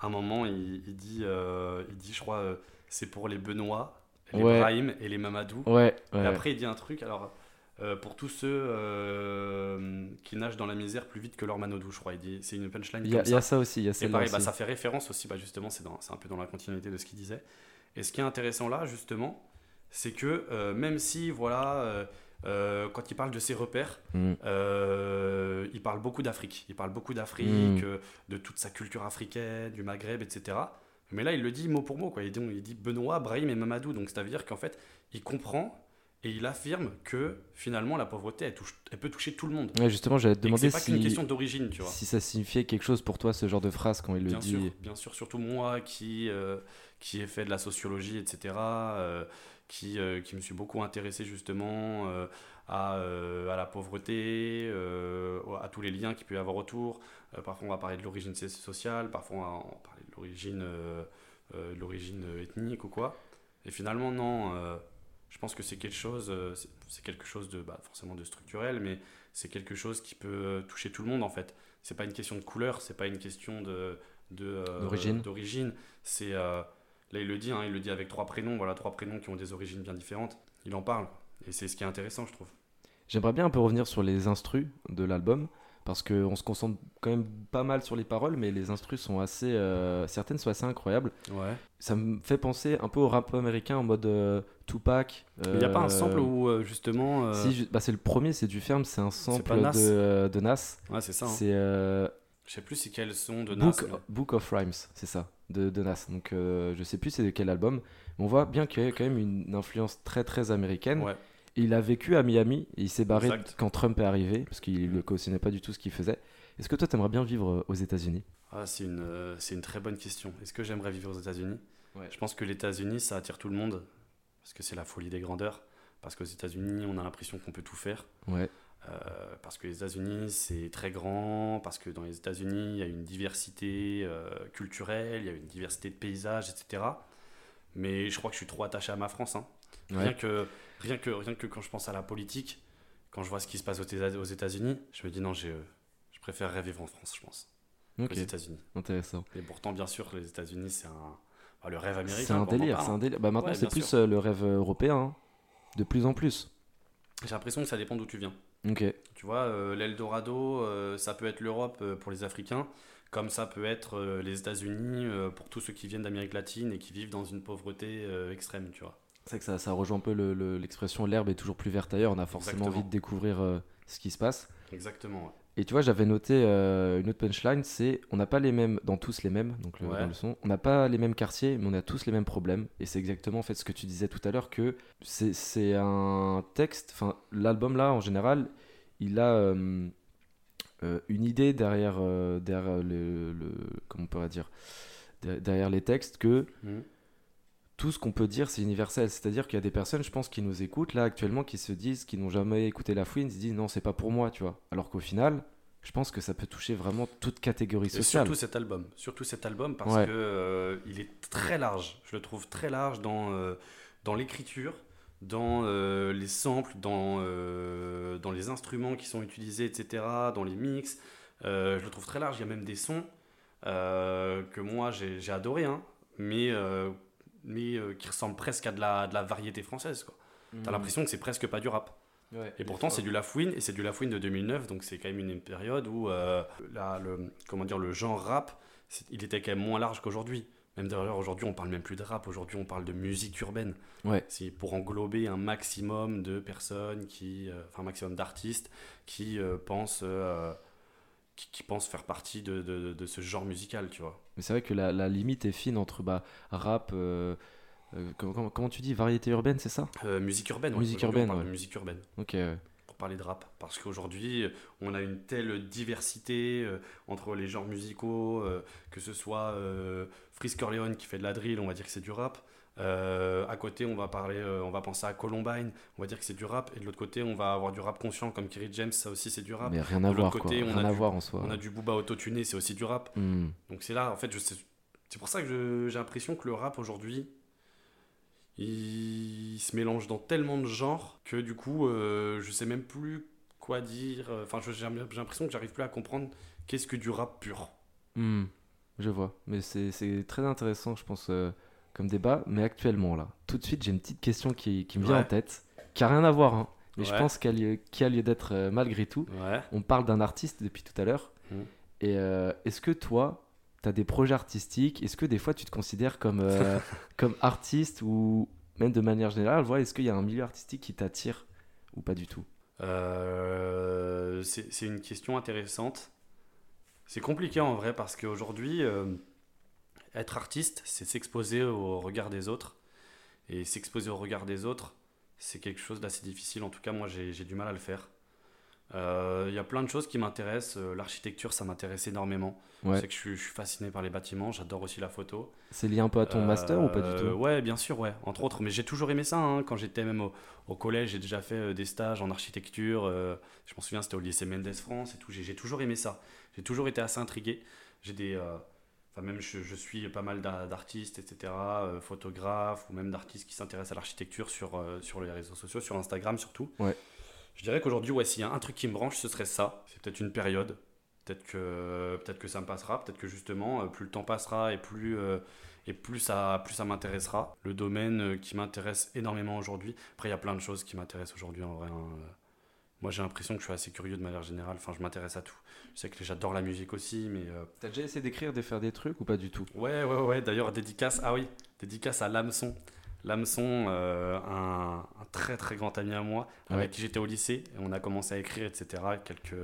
à un moment, il, dit, il dit, je crois, c'est pour les Benoît, les Brahim et les Mamadou. Ouais, Et après, il dit un truc, alors euh, pour tous ceux euh, qui nagent dans la misère plus vite que leur manodou, je crois. C'est une punchline. Il y, a ça aussi. Y a et pareil, bah, ça fait référence aussi, bah, justement, c'est un peu dans la continuité de ce qu'il disait. Et ce qui est intéressant là, justement, c'est que euh, même si, voilà, quand il parle de ses repères, mm. il parle beaucoup d'Afrique. Il parle beaucoup d'Afrique, mm. de toute sa culture africaine, du Maghreb, etc. Mais là, il le dit mot pour mot. Quoi. Il, dit, il dit Benoît, Brahim et Mamadou. Donc, ça veut dire qu'en fait, il comprend et il affirme que finalement la pauvreté elle, touche, elle peut toucher tout le monde. Ouais, justement, j'allais te demander si, question d'origine, tu vois. Si ça signifiait quelque chose pour toi ce genre de phrase quand il bien le sûr, dit. Bien sûr, surtout moi qui euh, qui ai fait de la sociologie, etc. Euh, qui, euh, qui me suis beaucoup intéressé justement à, à, la pauvreté, à tous les liens qu'il peut y avoir autour. parfois on va parler de l'origine sociale, parfois on va parler de l'origine l'origine ethnique ou quoi. Et finalement non je pense que c'est quelque chose, euh, c'est quelque chose de bah, forcément de structurel, mais c'est quelque chose qui peut euh, toucher tout le monde en fait. C'est pas une question de couleur, c'est pas une question de euh, d'origine. C'est là il le dit, hein, il le dit avec trois prénoms, voilà trois prénoms qui ont des origines bien différentes. Il en parle et c'est ce qui est intéressant, je trouve. J'aimerais bien un peu revenir sur les instrus de l'album parce qu'on se concentre quand même pas mal sur les paroles, mais les instrus sont assez. Euh, certaines sont assez incroyables. Ouais. Ça me fait penser un peu au rap américain en mode euh, Tupac. Il n'y a pas un sample euh, où justement. Si, bah, c'est le premier, c'est du ferme, c'est un sample de, de, Nas. Ouais, c'est ça. Hein. C'est. Je sais plus c'est quel son de Nas. Book, of Rhymes, c'est ça, de, de, Nas. Donc je sais plus c'est de quel album. Mais on voit bien qu'il y a quand même une influence très très américaine. Ouais. Il a vécu à Miami et il s'est barré quand Trump est arrivé parce qu'il ne cautionnait pas du tout ce qu'il faisait. Est-ce que toi, tu aimerais bien vivre euh, aux États-Unis? Ah, C'est une, euh, c'est une très bonne question. Est-ce que j'aimerais vivre aux États-Unis? Je pense que les États-Unis, ça attire tout le monde parce que c'est la folie des grandeurs. Parce qu'aux États-Unis, on a l'impression qu'on peut tout faire. Ouais. Euh, parce que les États-Unis, c'est très grand, parce que dans les États-Unis, il y a une diversité culturelle, il y a une diversité de paysages, etc. Mais je crois que je suis trop attaché à ma France. Hein. Rien que rien que, rien que quand je pense à la politique, quand je vois ce qui se passe aux États-Unis, je me dis non, je préférerais vivre en France, je pense. Aux États-Unis. Intéressant. Et pourtant, bien sûr, les États-Unis, c'est un. Le rêve américain. C'est un délire, c'est un délire. Bah, maintenant, c'est plus euh, le rêve européen, hein. de plus en plus. J'ai l'impression que ça dépend d'où tu viens. Ok. Tu vois, euh, l'Eldorado, euh, ça peut être l'Europe pour les Africains, comme ça peut être les États-Unis pour tous ceux qui viennent d'Amérique latine et qui vivent dans une pauvreté extrême, tu vois. C'est que ça, ça, rejoint un peu l'expression l'herbe est toujours plus verte ailleurs. On a forcément envie de découvrir euh, ce qui se passe. Exactement. Et tu vois, j'avais noté euh, une autre punchline c'est on n'a pas les mêmes, dans tous les mêmes, donc le, dans le son, on n'a pas les mêmes quartiers, mais on a tous les mêmes problèmes. Et c'est exactement en fait ce que tu disais tout à l'heure que c'est un texte, enfin, l'album là en général, il a. Euh, une idée derrière, derrière le, le, comment on pourrait dire derrière les textes que mmh tout ce qu'on peut dire, c'est universel. C'est-à-dire qu'il y a des personnes, je pense, qui nous écoutent là actuellement, qui se disent, qui n'ont jamais écouté la fouine, se disent non, c'est pas pour moi, tu vois. Alors qu'au final, je pense que ça peut toucher vraiment toute catégorie sociale. surtout cet album, surtout cet album parce qu'il que euh, il est très large. Je le trouve très large dans euh, dans l'écriture, dans euh, les samples, dans dans les instruments qui sont utilisés, etc. Dans les mix, je le trouve très large. Il y a même des sons que moi j'ai adoré, hein, mais mais euh, qui ressemble presque à de la, de la variété française. Quoi. T'as hmm. l'impression que c'est presque pas du rap. et pourtant, c'est du Lafouine, et c'est du Lafouine de 2009, donc c'est quand même une période où euh, le, comment dire, le genre rap, il était quand même moins large qu'aujourd'hui. Même d'ailleurs, aujourd'hui, on parle même plus de rap, aujourd'hui, on parle de musique urbaine. Ouais. C'est pour englober un maximum de personnes, qui, euh, enfin, un maximum d'artistes qui pensent qui, pensent faire partie de, de, de, ce genre musical, tu vois. Mais c'est vrai que la, la, limite est fine entre bah, rap, euh, euh, comment, comment, tu dis, variété urbaine, c'est ça? Euh, Musique urbaine. Musique urbaine. Ouais. musique urbaine. Ok. Pour parler de rap, parce qu'aujourd'hui, on a une telle diversité entre les genres musicaux, que ce soit Frisk Corleone qui fait de la drill, on va dire que c'est du rap. Euh, à côté, on va parler, euh, on va penser à Columbine, on va dire que c'est du rap. Et de l'autre côté, on va avoir du rap conscient comme Kerry James, ça aussi c'est du rap. Mais rien à voir, côté, On rien a à voir en soi. On a du Booba autotuné, c'est aussi du rap. Hmm. Donc c'est là, en fait, c'est pour ça que j'ai l'impression que le rap aujourd'hui, il... se mélange dans tellement de genres que du coup, euh, je sais même plus quoi dire. Enfin, j'ai l'impression que j'arrive plus à comprendre qu'est-ce que du rap pur. Hmm, je vois. Mais c'est très intéressant, je pense, comme débat. Mais actuellement, là, tout de suite, j'ai une petite question qui, qui me vient Ouais. en tête, qui a rien à voir, hein, mais je pense qu'elle a lieu, qui a lieu d'être euh, malgré tout. Ouais. On parle d'un artiste depuis tout à l'heure. Hmm. Et euh, est-ce que toi, tu as des projets artistiques? Est-ce que des fois, tu te considères comme, euh, comme artiste ou même de manière générale voilà, Est-ce qu'il y a un milieu artistique qui t'attire ou pas du tout? C'est une question intéressante. C'est compliqué en vrai parce qu'aujourd'hui, être artiste, c'est s'exposer au regard des autres. Et s'exposer au regard des autres, c'est quelque chose d'assez difficile. En tout cas, moi, j'ai du mal à le faire. Euh, Il y a plein de choses qui m'intéressent. Euh, L'architecture, ça m'intéresse énormément. Ouais. Sais que je suis, je suis fasciné par les bâtiments. J'adore aussi la photo. C'est lié un peu à ton master ou pas du Euh, tout? Ouais, bien sûr, ouais, entre autres. Mais j'ai toujours aimé ça. hein. Quand j'étais même au, au collège, j'ai déjà fait euh, des stages en architecture. euh, je m'en souviens, c'était au lycée Mendes France et tout. J'ai j'ai toujours aimé ça. J'ai toujours été assez intrigué. J'ai des. Enfin, même je, je suis pas mal d'a- d'artistes, etc., euh, photographes ou même d'artistes qui s'intéressent à l'architecture sur, euh, sur les réseaux sociaux, sur Instagram surtout. Ouais. Je dirais qu'aujourd'hui, ouais, s'il y a un truc qui me branche, ce serait ça. C'est peut-être une période. Peut-être que, peut que ça me passera. Peut-être que justement, euh, plus le temps passera et plus, euh, et plus ça, plus ça m'intéressera. Le domaine qui m'intéresse énormément aujourd'hui. Après, il y a plein de choses qui m'intéressent aujourd'hui en vrai. hein. Moi, j'ai l'impression que je suis assez curieux de manière générale. Enfin, je m'intéresse à tout. Je sais que j'adore la musique aussi, mais euh, T'as déjà essayé d'écrire, de faire des trucs ou pas du tout? Ouais, ouais, ouais. D'ailleurs, dédicace. Ah oui, dédicace à Lamson. Lamson, euh, un, un très très grand ami à moi, Ouais. avec qui j'étais au lycée. Et on a commencé à écrire, etc. Quelques,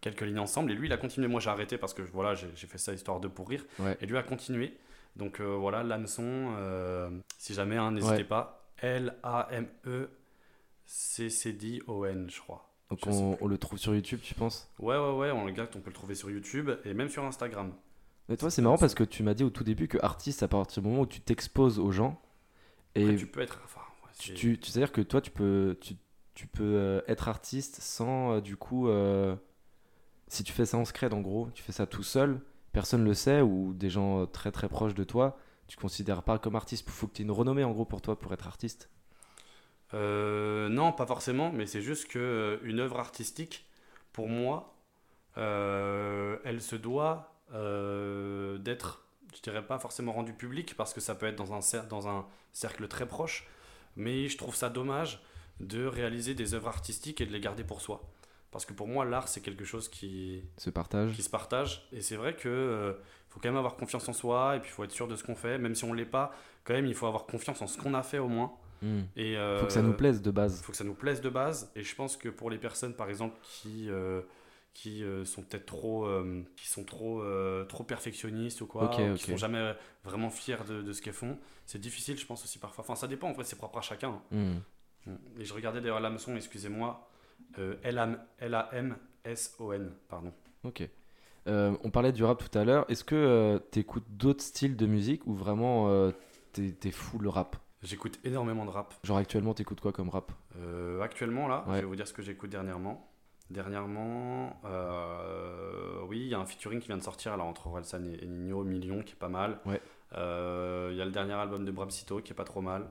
quelques lignes ensemble. Et lui, il a continué. Moi, j'ai arrêté parce que voilà, j'ai fait ça histoire de pourrir. Ouais. Et lui a continué. Donc euh, voilà, Lamson, si jamais, hein, n'hésitez Ouais. pas. L-A-M-E-C-C-D-O-N, je crois. Donc on, on le trouve sur YouTube, tu penses? Ouais, ouais, ouais, on le gars, on peut le trouver sur YouTube et même sur Instagram. Mais toi, c'est marrant parce que tu m'as dit au tout début que artiste, à partir du moment où tu t'exposes aux gens, et Après, tu peux être. Enfin, ouais, tu, tu, tu- c'est-à-dire que toi, tu peux, tu, tu peux euh, être artiste sans, euh, du coup, euh, si tu fais ça en secret, en gros, tu fais ça tout seul, personne le sait, ou des gens très très proches de toi, tu considères pas comme artiste. Il faut que tu aies une renommée, en gros, pour toi, pour être artiste. Euh, non, pas forcément, mais c'est juste que euh, une œuvre artistique, pour moi, euh, elle se doit euh, d'être, je dirais pas forcément rendue publique, parce que ça peut être dans un, cer- dans un cercle très proche, mais je trouve ça dommage de réaliser des œuvres artistiques et de les garder pour soi. Parce que pour moi, l'art, c'est quelque chose qui, Ce partage. qui se partage. Et c'est vrai que euh, faut quand même avoir confiance en soi, et puis il faut être sûr de ce qu'on fait, même si on l'est pas, quand même, il faut avoir confiance en ce qu'on a fait au moins. Et, euh, Faut que ça nous plaise de il base. faut que ça nous plaise de base. Et je pense que pour les personnes, par exemple, qui, euh, qui euh, sont peut-être trop, euh, qui sont trop, euh, trop perfectionnistes ou quoi, Ok, ou qui sont jamais vraiment fiers de, de ce qu'elles font, c'est difficile, je pense aussi parfois. Enfin, ça dépend, en vrai, c'est propre à chacun. Hmm. Et je regardais d'ailleurs l'hameçon, excusez-moi, euh, L-A-M-S-O-N, pardon. Ok. Euh, on parlait du rap tout à l'heure. Est-ce que tu écoutes d'autres styles de musique ou vraiment euh, t'es t'es full rap? J'écoute énormément de rap. Genre actuellement, t'écoutes quoi comme rap? Euh, actuellement, là, Ouais. je vais vous dire ce que j'écoute dernièrement. Dernièrement, euh, oui, il y a un featuring qui vient de sortir là, entre Orelsan et, et Nino, Million, qui est pas mal. Ouais. Euh, Il y a le dernier album de Bramsito qui est pas trop mal.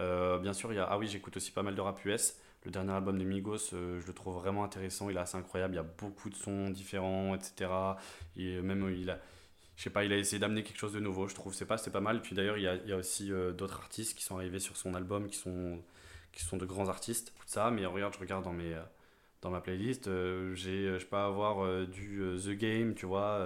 Euh, bien sûr, il y a, ah oui, j'écoute aussi pas mal de rap US. Le dernier album de Migos, euh, je le trouve vraiment intéressant. Il est assez incroyable. Il y a beaucoup de sons différents, etc. Et même, il a, je sais pas, il a essayé d'amener quelque chose de nouveau. Je trouve, c'est pas, c'est pas mal. Puis d'ailleurs, il y a, aussi euh, d'autres artistes qui sont arrivés sur son album, qui sont, qui sont de grands artistes. Écoute ça, mais regarde, je regarde dans mes, euh, dans ma playlist, euh, j'ai, je peux avoir du The Game, tu vois,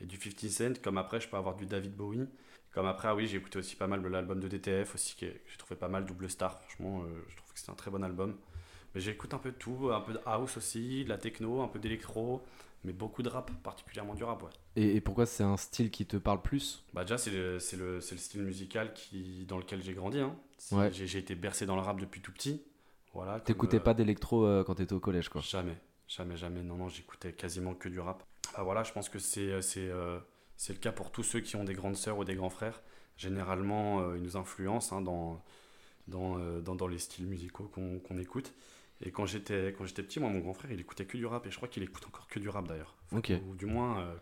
et du 50 Cent. Comme après, je peux avoir du David Bowie. Comme après, ah oui, j'ai écouté aussi pas mal l'album de DTF aussi, que j'ai trouvé pas mal, Double Star. Franchement, je trouve que c'est un très bon album. J'écoute un peu de tout, un peu de house aussi, de la techno, un peu d'électro, mais beaucoup de rap, particulièrement du rap, ouais. et, et pourquoi c'est un style qui te parle plus? Bah déjà, c'est le, le, le style musical qui, dans lequel j'ai grandi. Hein. Ouais. J'ai, été bercé dans le rap depuis tout petit. Voilà, T'écoutais euh, pas d'électro euh, quand t'étais au collège, quoi? Jamais, jamais, jamais. Non, non, j'écoutais quasiment que du rap. Bah voilà, je pense que c'est, euh, euh, le cas pour tous ceux qui ont des grandes sœurs ou des grands frères. Généralement, euh, ils nous influencent hein, dans, dans, dans, dans les styles musicaux qu'on, qu'on écoute. Et quand j'étais, quand j'étais petit, moi, mon grand frère, il écoutait que du rap. Et je crois qu'il écoute encore que du rap d'ailleurs. Ou du moins, euh,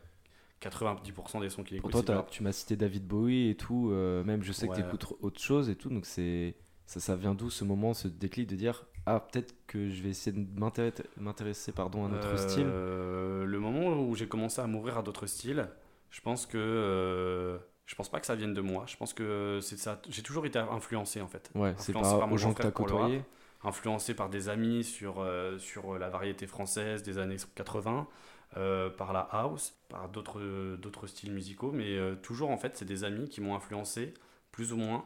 90% des sons qu'il Pour écoute, toi, t'as- rap. tu m'as cité David Bowie et tout. euh, même je sais Ouais. que t'écoutes autre chose et tout. Donc c'est ça, ça vient d'où ce moment, ce déclic de dire ah peut-être que je vais essayer de m'intéresser, pardon à un autre Euh, style? Le moment où j'ai commencé à m'ouvrir à d'autres styles, je pense que euh, je pense pas que ça vienne de moi. Je pense que c'est ça. J'ai toujours été influencé en fait. Ouais, c'est influencé pas par mon aux gens que t'as frère influencé par des amis sur, euh, sur la variété française des années 80, euh, par la house, par d'autres d'autres styles musicaux, mais euh, toujours en fait c'est des amis qui m'ont influencé plus ou moins.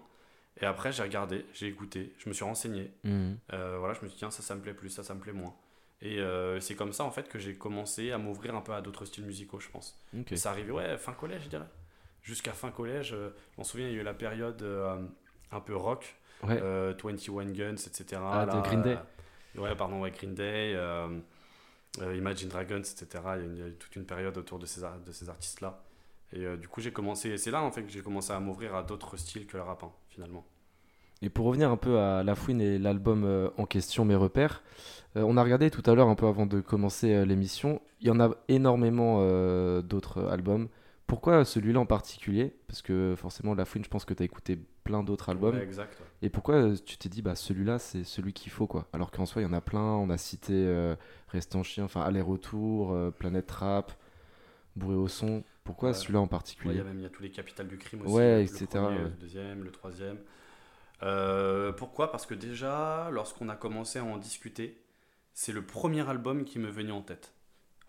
Et après j'ai regardé, j'ai écouté, je me suis renseigné. Mhm. Voilà, je me suis dit tiens ça ça me plaît plus, ça ça me plaît moins. Et c'est comme ça en fait que j'ai commencé à m'ouvrir un peu à d'autres styles musicaux, je pense. Et ça arrivait, ouais, fin collège, je dirais. Jusqu'à fin collège, je m'en souviens, il y a eu la période un peu rock, Ouais. euh, 21 Guns, etc. Ah, de Green Day. euh, ouais, pardon, ouais, Green Day, euh, Imagine Dragons, etc. Il y, a une- il y a eu toute une période autour de ces, de ces artistes-là. Et euh, du coup, j'ai commencé, et c'est là en fait que j'ai commencé à m'ouvrir à d'autres styles que le rap, hein, finalement. Et pour revenir un peu à La Fouine et l'album euh, en question, Mes repères, euh, on a regardé tout à l'heure, un peu avant de commencer l'émission, il y en a énormément d'autres albums. Pourquoi celui-là en particulier? Parce que forcément, La Fouine, je pense que tu as écouté plein d'autres albums. Ouais, exact. ouais. Et pourquoi euh, tu t'es dit, bah celui-là, c'est celui qu'il faut, quoi? Alors qu'en soi, il y en a plein. On a cité euh, Restant Chien, enfin Aller-Retour, euh, Planète Rap, Bourré au son. Pourquoi Ouais. celui-là en Ouais, il particulier y a même il y a tous les capitales du crime aussi. Ouais, le etc., premier. Le deuxième, le troisième. Euh, pourquoi? Parce que déjà, lorsqu'on a commencé à en discuter, c'est le premier album qui me venait en tête.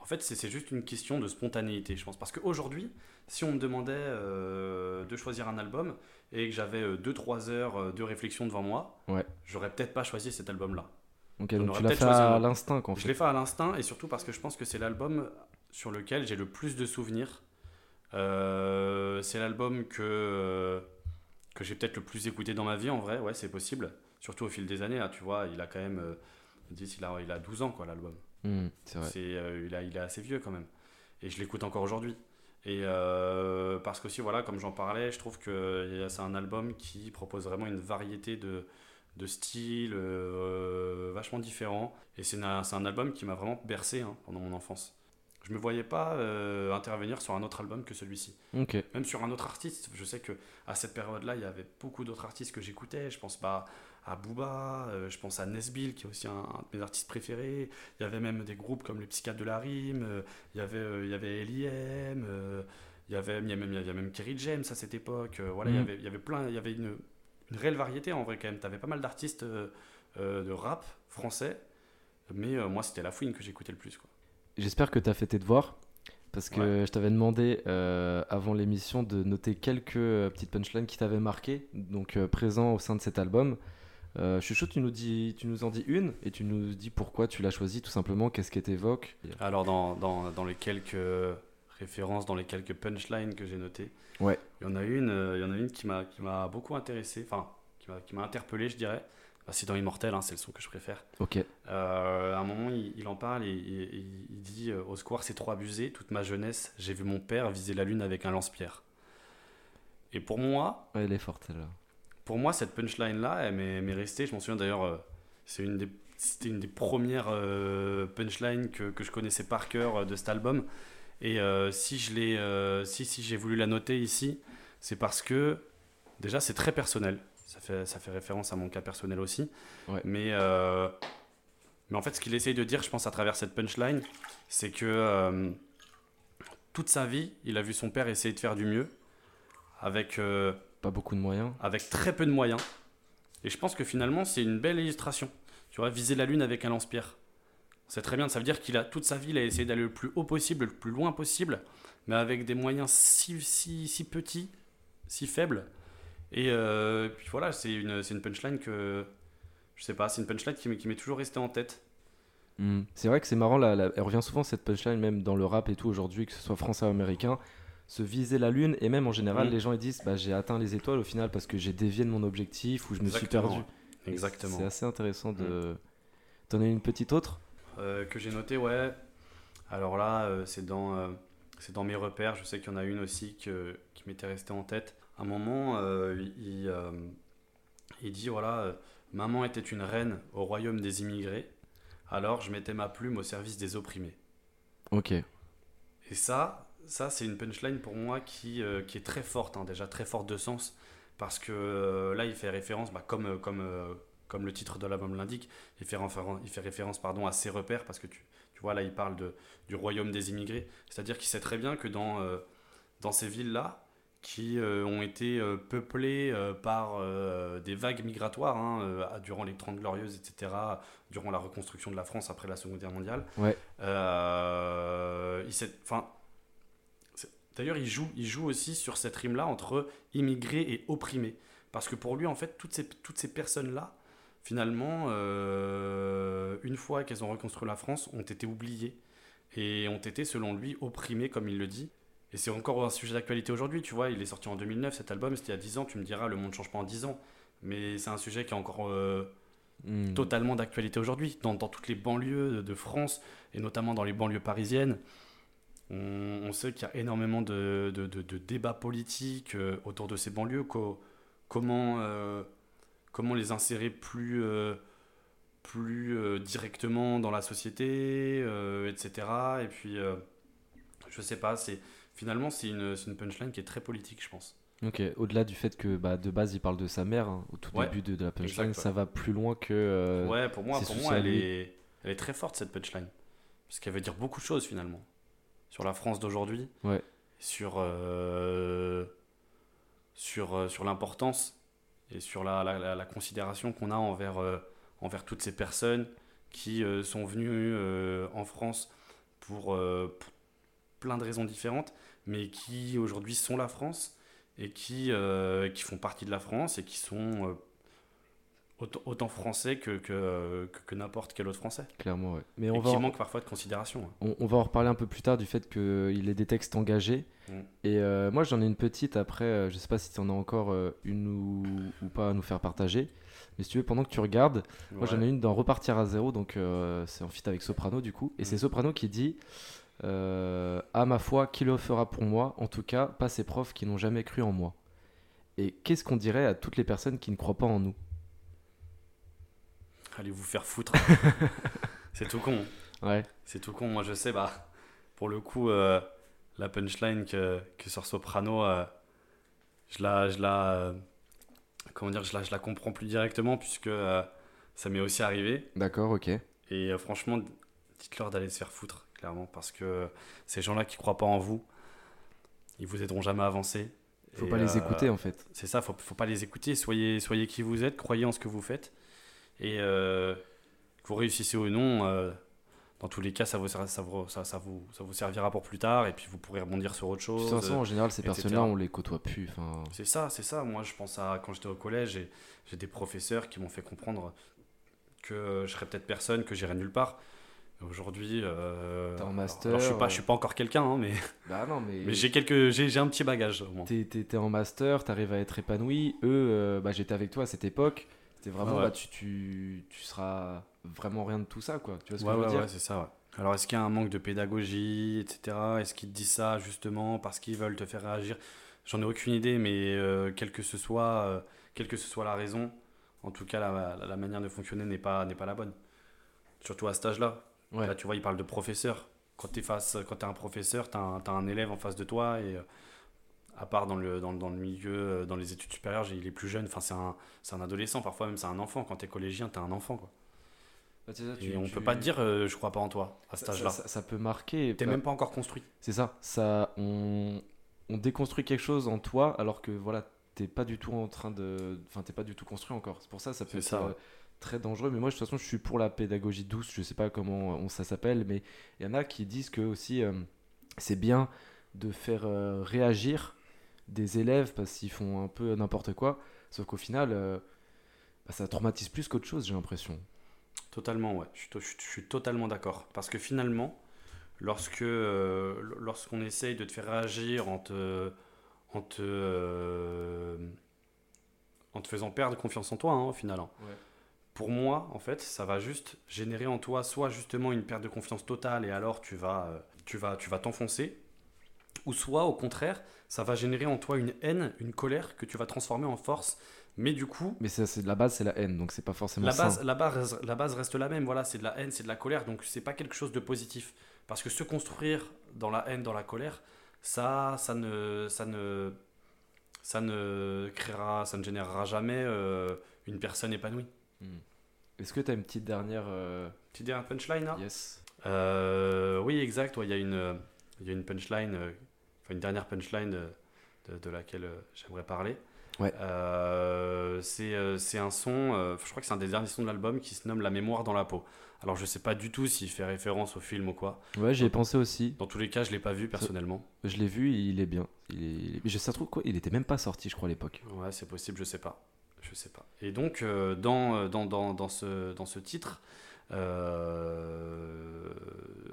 En fait, c'est juste une question de spontanéité, je pense. Parce qu'aujourd'hui, si on me demandait euh, de choisir un album et que j'avais 2-3 heures euh, de réflexion devant moi, Ouais. j'aurais peut-être pas choisi cet album-là. Ok, J'en donc tu l'as fait à l'instinct, en Je l'ai fait à l'instinct et surtout parce que je pense que c'est l'album sur lequel j'ai le plus de souvenirs. Euh, c'est l'album que, que j'ai peut-être le plus écouté dans ma vie en vrai, ouais, c'est possible. Surtout au fil des années, là, tu vois, il a quand même euh, 10, il a, il a 12 ans quoi l'album. Hmm, c'est vrai. Euh, il, a, il est assez vieux quand même. Et je l'écoute encore aujourd'hui. Et euh, parce qu'aussi, voilà, comme j'en parlais, je trouve que c'est un album qui propose vraiment une variété de, de styles euh, vachement différents. Et c'est un, c'est un album qui m'a vraiment bercé hein, pendant mon enfance. Je me voyais pas euh, intervenir sur un autre album que celui-ci. Même sur un autre artiste. Je sais que à cette période-là, il y avait beaucoup d'autres artistes que j'écoutais. Je pense pas à Booba, euh, je pense à Nesbill, qui est aussi un, un de mes artistes préférés. Il y avait même des groupes comme les Psychiatres de la Rime. euh, il y avait, euh, il y avait L.I.M., euh, il y avait, il y a même, il y avait même Kerry James à cette époque. voilà, il y Mhm. avait, il y avait plein, il y avait une, une réelle variété en vrai quand même. Tu avais pas mal d'artistes de rap français, mais moi c'était La Fouine que j'écoutais le plus. J'espère que tu as fait tes devoirs. Parce que Ouais. je t'avais demandé euh, avant l'émission de noter quelques petites punchlines qui t'avaient marqué, donc euh, présents au sein de cet album. Euh, chaud, tu nous, dis, tu nous en dis une et tu nous dis pourquoi tu l'as choisi, tout simplement, qu'est-ce qu'elle t'évoque? Alors dans, dans, dans les quelques références, dans les quelques punchlines que j'ai notées, Ouais. il y en a une, euh, il y en a une qui m'a beaucoup intéressé, enfin qui m'a interpellé, je dirais. Bah, c'est dans Immortel, hein, c'est le son que je préfère. Ok. Euh, à un moment, il, il en parle et il, dit Au square, c'est trop abusé. Toute ma jeunesse, j'ai vu mon père viser la lune avec un lance-pierre. Et pour moi, Ouais, elle est forte celle-là. Pour moi, cette punchline-là, elle m'est restée. Je m'en souviens d'ailleurs, euh, c'est une des, c'était une des premières euh, punchlines que, que je connaissais par cœur euh, de cet album. Et euh, si je l'ai, euh, si, si j'ai voulu la noter ici, c'est parce que déjà c'est très personnel. Ça fait, ça fait référence à mon cas personnel aussi. Ouais. Mais, mais en fait, ce qu'il essaye de dire, je pense, à travers cette punchline, c'est que toute sa vie, il a vu son père essayer de faire du mieux avec. Pas beaucoup de moyens. avec très peu de moyens. Et je pense que finalement, c'est une belle illustration. Tu vois, viser la lune avec un lance-pierre. C'est très bien, ça veut dire qu'il a toute sa vie, il a essayé d'aller le plus haut possible, le plus loin possible, mais avec des moyens si, si, si petits, si faibles. Et euh, puis voilà, c'est une, une punchline que. Je sais pas, c'est une punchline qui, m'est- qui m'est toujours restée en tête. Hmm. C'est vrai que c'est marrant, la- elle revient souvent cette punchline, même dans le rap et tout aujourd'hui, que ce soit français ou américain. Se viser la lune, et même en général, Mhm. les gens ils disent bah, j'ai atteint les étoiles au final parce que j'ai dévié de mon objectif ou je me suis perdu. Exactement. C'est assez intéressant de. T'en as une petite autre? Euh, que j'ai noté, ouais. Alors là, euh, c'est dans, euh, c'est dans mes repères. Je sais qu'il y en a une aussi que, qui m'était restée en tête. À un moment, il, il dit voilà, maman était une reine au royaume des immigrés. Alors je mettais ma plume au service des opprimés. Ok. Et ça, ça c'est une punchline pour moi qui, euh, qui est très forte, hein, déjà très forte de sens, parce que euh, là il fait référence, bah, comme, euh, comme, euh, comme le titre de l'album l'indique, il fait, référence, il fait référence pardon, à ses repères, parce que tu, tu vois, là, il parle de, du royaume des immigrés. C'est-à-dire qu'il sait très bien que dans, dans ces villes-là, qui ont été peuplées par des vagues migratoires hein, durant les Trente Glorieuses, etc., durant la reconstruction de la France après la Seconde Guerre mondiale. Ouais. il sait, D'ailleurs, il joue, il joue aussi sur cette rime-là entre immigrés et opprimés. Parce que pour lui, en fait, toutes ces, toutes ces personnes-là, finalement, euh, une fois qu'elles ont reconstruit la France, ont été oubliées et ont été, selon lui, opprimées, comme il le dit. Et c'est encore un sujet d'actualité aujourd'hui, tu vois. Il est sorti en 2009, cet album, c'était il y a 10 ans. Tu me diras, le monde ne change pas en 10 ans. Mais c'est un sujet qui est encore euh, hmm. totalement d'actualité aujourd'hui. Dans, dans, toutes les banlieues de, France, et notamment dans les banlieues parisiennes, on, sait qu'il y a énormément de, de, de débats politiques euh, autour de ces banlieues. comment comment les insérer plus, euh, plus euh, directement dans la société, euh, etc. Et puis, je sais pas, c'est finalement c'est une, une, punchline qui est très politique, je pense. Ok, au-delà du fait que bah, de base il parle de sa mère hein, au tout début de, la punchline, ça va plus loin que. ouais, pour moi, pour moi elle, est, elle est très forte cette punchline. Parce qu'elle veut dire beaucoup de choses finalement. Sur la France d'aujourd'hui. Ouais. Sur, sur, sur l'importance et sur la, la, considération qu'on a envers, euh, envers toutes ces personnes qui euh, sont venues euh, en France pour, plein de raisons différentes, mais qui aujourd'hui sont la France et qui, qui font partie de la France et qui sont autant, français que, que, que, n'importe quel autre français. Clairement, ouais. Mais on va qui manque parfois de considération. Hein. On, va en reparler un peu plus tard du fait qu'il ait des textes engagés. Mm. Et euh, moi, j'en ai une petite après, euh, je sais pas si tu en as encore euh, une ou, ou, pas à nous faire partager. Mais si tu veux, pendant que tu regardes, moi j'en ai une dans Repartir à zéro, donc c'est en fit avec Soprano du coup. Et c'est mm. Soprano qui dit À ma foi, qui le fera pour moi? En tout cas, pas ces profs qui n'ont jamais cru en moi. Et qu'est-ce qu'on dirait à toutes les personnes qui ne croient pas en nous? Allez vous faire foutre. c'est tout con. Ouais. C'est tout con. Moi, je sais, bah, pour le coup, euh, la punchline que, que sur Soprano, euh, je la, je la, euh, comment dire, je la, je la comprends plus directement puisque ça m'est aussi arrivé. D'accord, ok. Et franchement, dites-leur d'aller se faire foutre, clairement, parce que ces gens-là qui croient pas en vous, ils vous aideront jamais à avancer. Faut pas les écouter en fait. C'est ça, faut, faut pas les écouter. Soyez, soyez qui vous êtes, croyez en ce que vous faites. Et euh, que vous réussissez ou non, euh, dans tous les cas, ça vous, ça, vous, ça, ça, vous, ça vous servira pour plus tard et puis vous pourrez rebondir sur autre chose. De toute façon, en général, ces personnes-là, on les côtoie plus. C'est ça, c'est ça. Moi, je pense à quand j'étais au collège, j'ai des professeurs qui m'ont fait comprendre que je serais peut-être personne, que j'irais nulle part. Aujourd'hui, euh, en master. je suis pas, je suis pas encore quelqu'un, hein, mais. Bah non, mais. mais j'ai quelques, j'ai un petit bagage. T'es es, en master, t'arrives à être épanoui. Eux, bah, j'étais avec toi à cette époque. C'était vraiment, bah, tu, tu, tu, seras vraiment rien de tout ça, quoi. Tu vois ce que je veux dire Ouais, c'est ça, Alors, est-ce qu'il y a un manque de pédagogie, etc. Est-ce qu'ils te disent ça justement parce qu'ils veulent te faire réagir? J'en ai aucune idée, mais euh, quelle, que ce soit, euh, quelle que ce soit la raison, en tout cas, la, la, manière de fonctionner n'est pas, pas la bonne. Surtout à cet âge-là. Là, tu vois, il parle de professeur. Quand tu es, es, un professeur, tu as, as, un élève en face de toi et euh, à part dans le, dans, dans, le milieu, euh, dans les études supérieures, il est plus jeune, enfin, c'est un, un, adolescent, parfois même c'est un enfant. Quand tu es collégien, tu es un enfant. Quoi. Bah, et on peut pas te dire euh, je crois pas en toi à cet âge-là. Ça, peut marquer. T'es même pas encore construit. C'est ça. ça on, on, déconstruit quelque chose en toi alors que voilà, t'es pas du tout en train de. Enfin, t'es pas du tout construit encore. C'est pour ça ça peut être euh, très dangereux. Mais moi, de toute façon, je suis pour la pédagogie douce. Je sais pas comment on, ça s'appelle, mais il y en a qui disent que aussi c'est bien de faire réagir des élèves parce qu'ils font un peu n'importe quoi. Sauf qu'au final, euh, bah, ça traumatise plus qu'autre chose, j'ai l'impression. Totalement, ouais. Je, suis totalement d'accord. Parce que finalement, lorsque euh, lorsqu'on essaye de te faire réagir en te, en te, euh, en te faisant perdre confiance en toi, hein, au final. Hein. Pour moi, en fait, ça va juste générer en toi soit justement une perte de confiance totale et alors tu vas, tu vas, tu vas t'enfoncer, ou soit au contraire, ça va générer en toi une haine, une colère que tu vas transformer en force. Mais du coup. Mais c'est la base, c'est la haine, donc c'est pas forcément la base, La base, la base reste la même. Voilà, c'est de la haine, c'est de la colère, donc c'est pas quelque chose de positif. Parce que se construire dans la haine, dans la colère, ça, ça ne, ça ne, ça ne créera, ça ne générera jamais euh, une personne épanouie. Est-ce que tu as une petite dernière. euh, Petite dernière punchline là Yes. Euh, oui, exact. ouais, Il y, a une, il y a une punchline, euh, une dernière punchline euh, de, de laquelle euh, j'aimerais parler. Ouais. Euh, c'est un son, euh, je crois que c'est un des derniers sons de l'album qui se nomme La mémoire dans la peau. Alors je sais pas du tout s'il fait référence au film ou quoi. Ouais, j'y ai pensé aussi. Dans tous les cas, je l'ai pas vu personnellement. Je l'ai vu, il est bien. Il est... Je sais trouve quoi Il était même pas sorti, je crois, à l'époque. Ouais, c'est possible, je sais pas. Je sais pas. Et donc, euh, dans, dans, dans, dans, ce, dans ce titre, à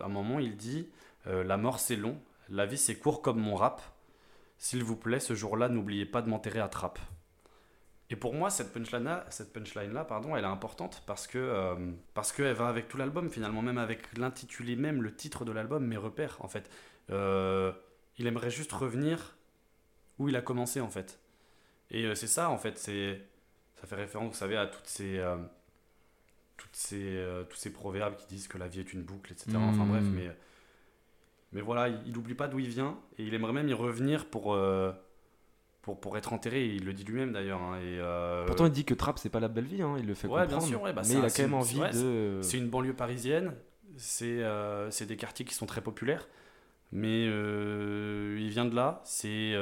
un moment, il dit La mort, c'est long, la vie, c'est court comme mon rap. S'il vous plaît, ce jour-là, n'oubliez pas de m'enterrer à trappe. Et pour moi, cette punchline-là, cette punchline-là, pardon, elle est importante parce que euh, parce qu'elle va avec tout l'album finalement, même avec l'intitulé, même le titre de l'album, mes repères en fait. Euh, il aimerait juste revenir où il a commencé en fait. Et euh, c'est ça en fait, c'est ça fait référence, vous savez, à toutes ces euh, toutes ces tous ces proverbes qui disent que la vie est une boucle, etc. Enfin bref, mais mais voilà, il n'oublie pas d'où il vient et il aimerait même y revenir pour euh, pour, pour être enterré, il le dit lui-même d'ailleurs. hein, et, euh, Pourtant, il dit que Trap, c'est pas la belle vie, hein, il le fait Ouais, bien comprendre. sûr, ouais, bah, mais il a quand même envie ouais, de. c'est une banlieue parisienne, c'est euh, des quartiers qui sont très populaires, mais euh, il vient de là, c'est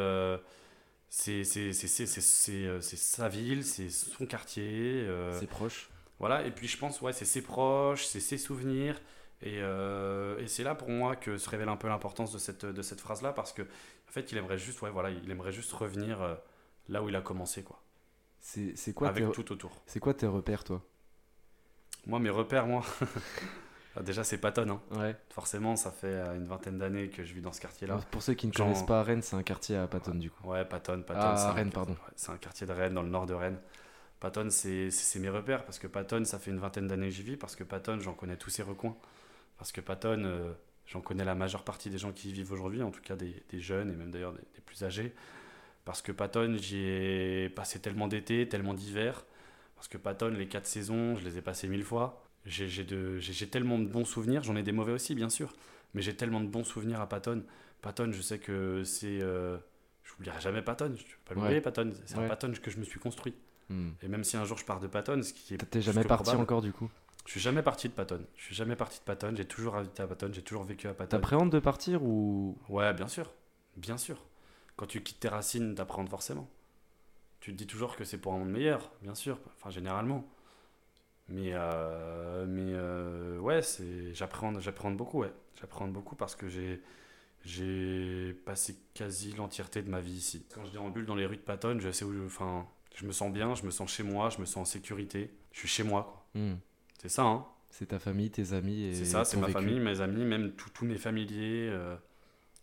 c'est sa ville, c'est son quartier. C'est proche. voilà, et puis je pense, ouais, c'est ses proches, c'est ses souvenirs. Et, euh, et c'est là pour moi que se révèle un peu l'importance de cette, de cette phrase-là, parce que en fait, il aimerait juste, ouais, voilà, il aimerait juste revenir euh, là où il a commencé, quoi, C'est quoi, avec tes... tout autour. c'est quoi tes repères, toi? Moi, mes repères, moi, ah, déjà, c'est Patton. Hein. Ouais. Forcément, ça fait euh, une vingtaine d'années que je vis dans ce quartier-là. Pour ceux qui ne Genre- connaissent pas Rennes, c'est un quartier à Patton, du coup. Ouais, Patton, Patton. Ah, c'est un- Rennes, pardon. c'est un quartier de Rennes, dans le nord de Rennes. Patton, c'est c'est- c'est mes repères, parce que Patton, ça fait une vingtaine d'années que j'y vis, parce que Patton, j'en connais tous ses recoins. Parce que Patton, euh, j'en connais la majeure partie des gens qui y vivent aujourd'hui, en tout cas des, des jeunes, et même d'ailleurs des, des plus âgés. Parce que Patton, j'y ai passé tellement d'été, tellement d'hiver. Parce que Patton, les quatre saisons, je les ai passées mille fois. J'ai tellement de bons souvenirs, j'en ai des mauvais aussi, bien sûr. Mais j'ai tellement de bons souvenirs à Patton. Patton, je sais que c'est. euh, je n'oublierai jamais Patton, je ne peux pas l'oublier, Ouais. Patton. C'est Ouais. un Patton que je me suis construit. Hmm. Et même si un jour je pars de Patton, ce qui est. T'es jamais parti probable, encore, du coup? Je suis jamais parti de Patton. Je suis jamais parti de Patton, j'ai toujours habité à Patton, j'ai toujours vécu à Patton. T'appréhendes de partir ou? Ouais, bien sûr. Bien sûr. Quand tu quittes tes racines, t'apprends forcément. Tu te dis toujours que c'est pour un monde meilleur, bien sûr. Enfin, généralement. Mais, euh, mais euh, ouais, c'est, j'appréhende, j'appréhende beaucoup, ouais. J'appréhende beaucoup parce que j'ai, j'ai passé quasi l'entièreté de ma vie ici. Quand je déambule dans les rues de Patton, je sais où, je- enfin, je me sens bien, je me sens chez moi, je me sens en sécurité. Je suis chez moi, quoi. Hmm. C'est ça, hein. C'est ta famille, tes amis et C'est ça, c'est ma vécu. famille, mes amis, même tous mes familiers, euh,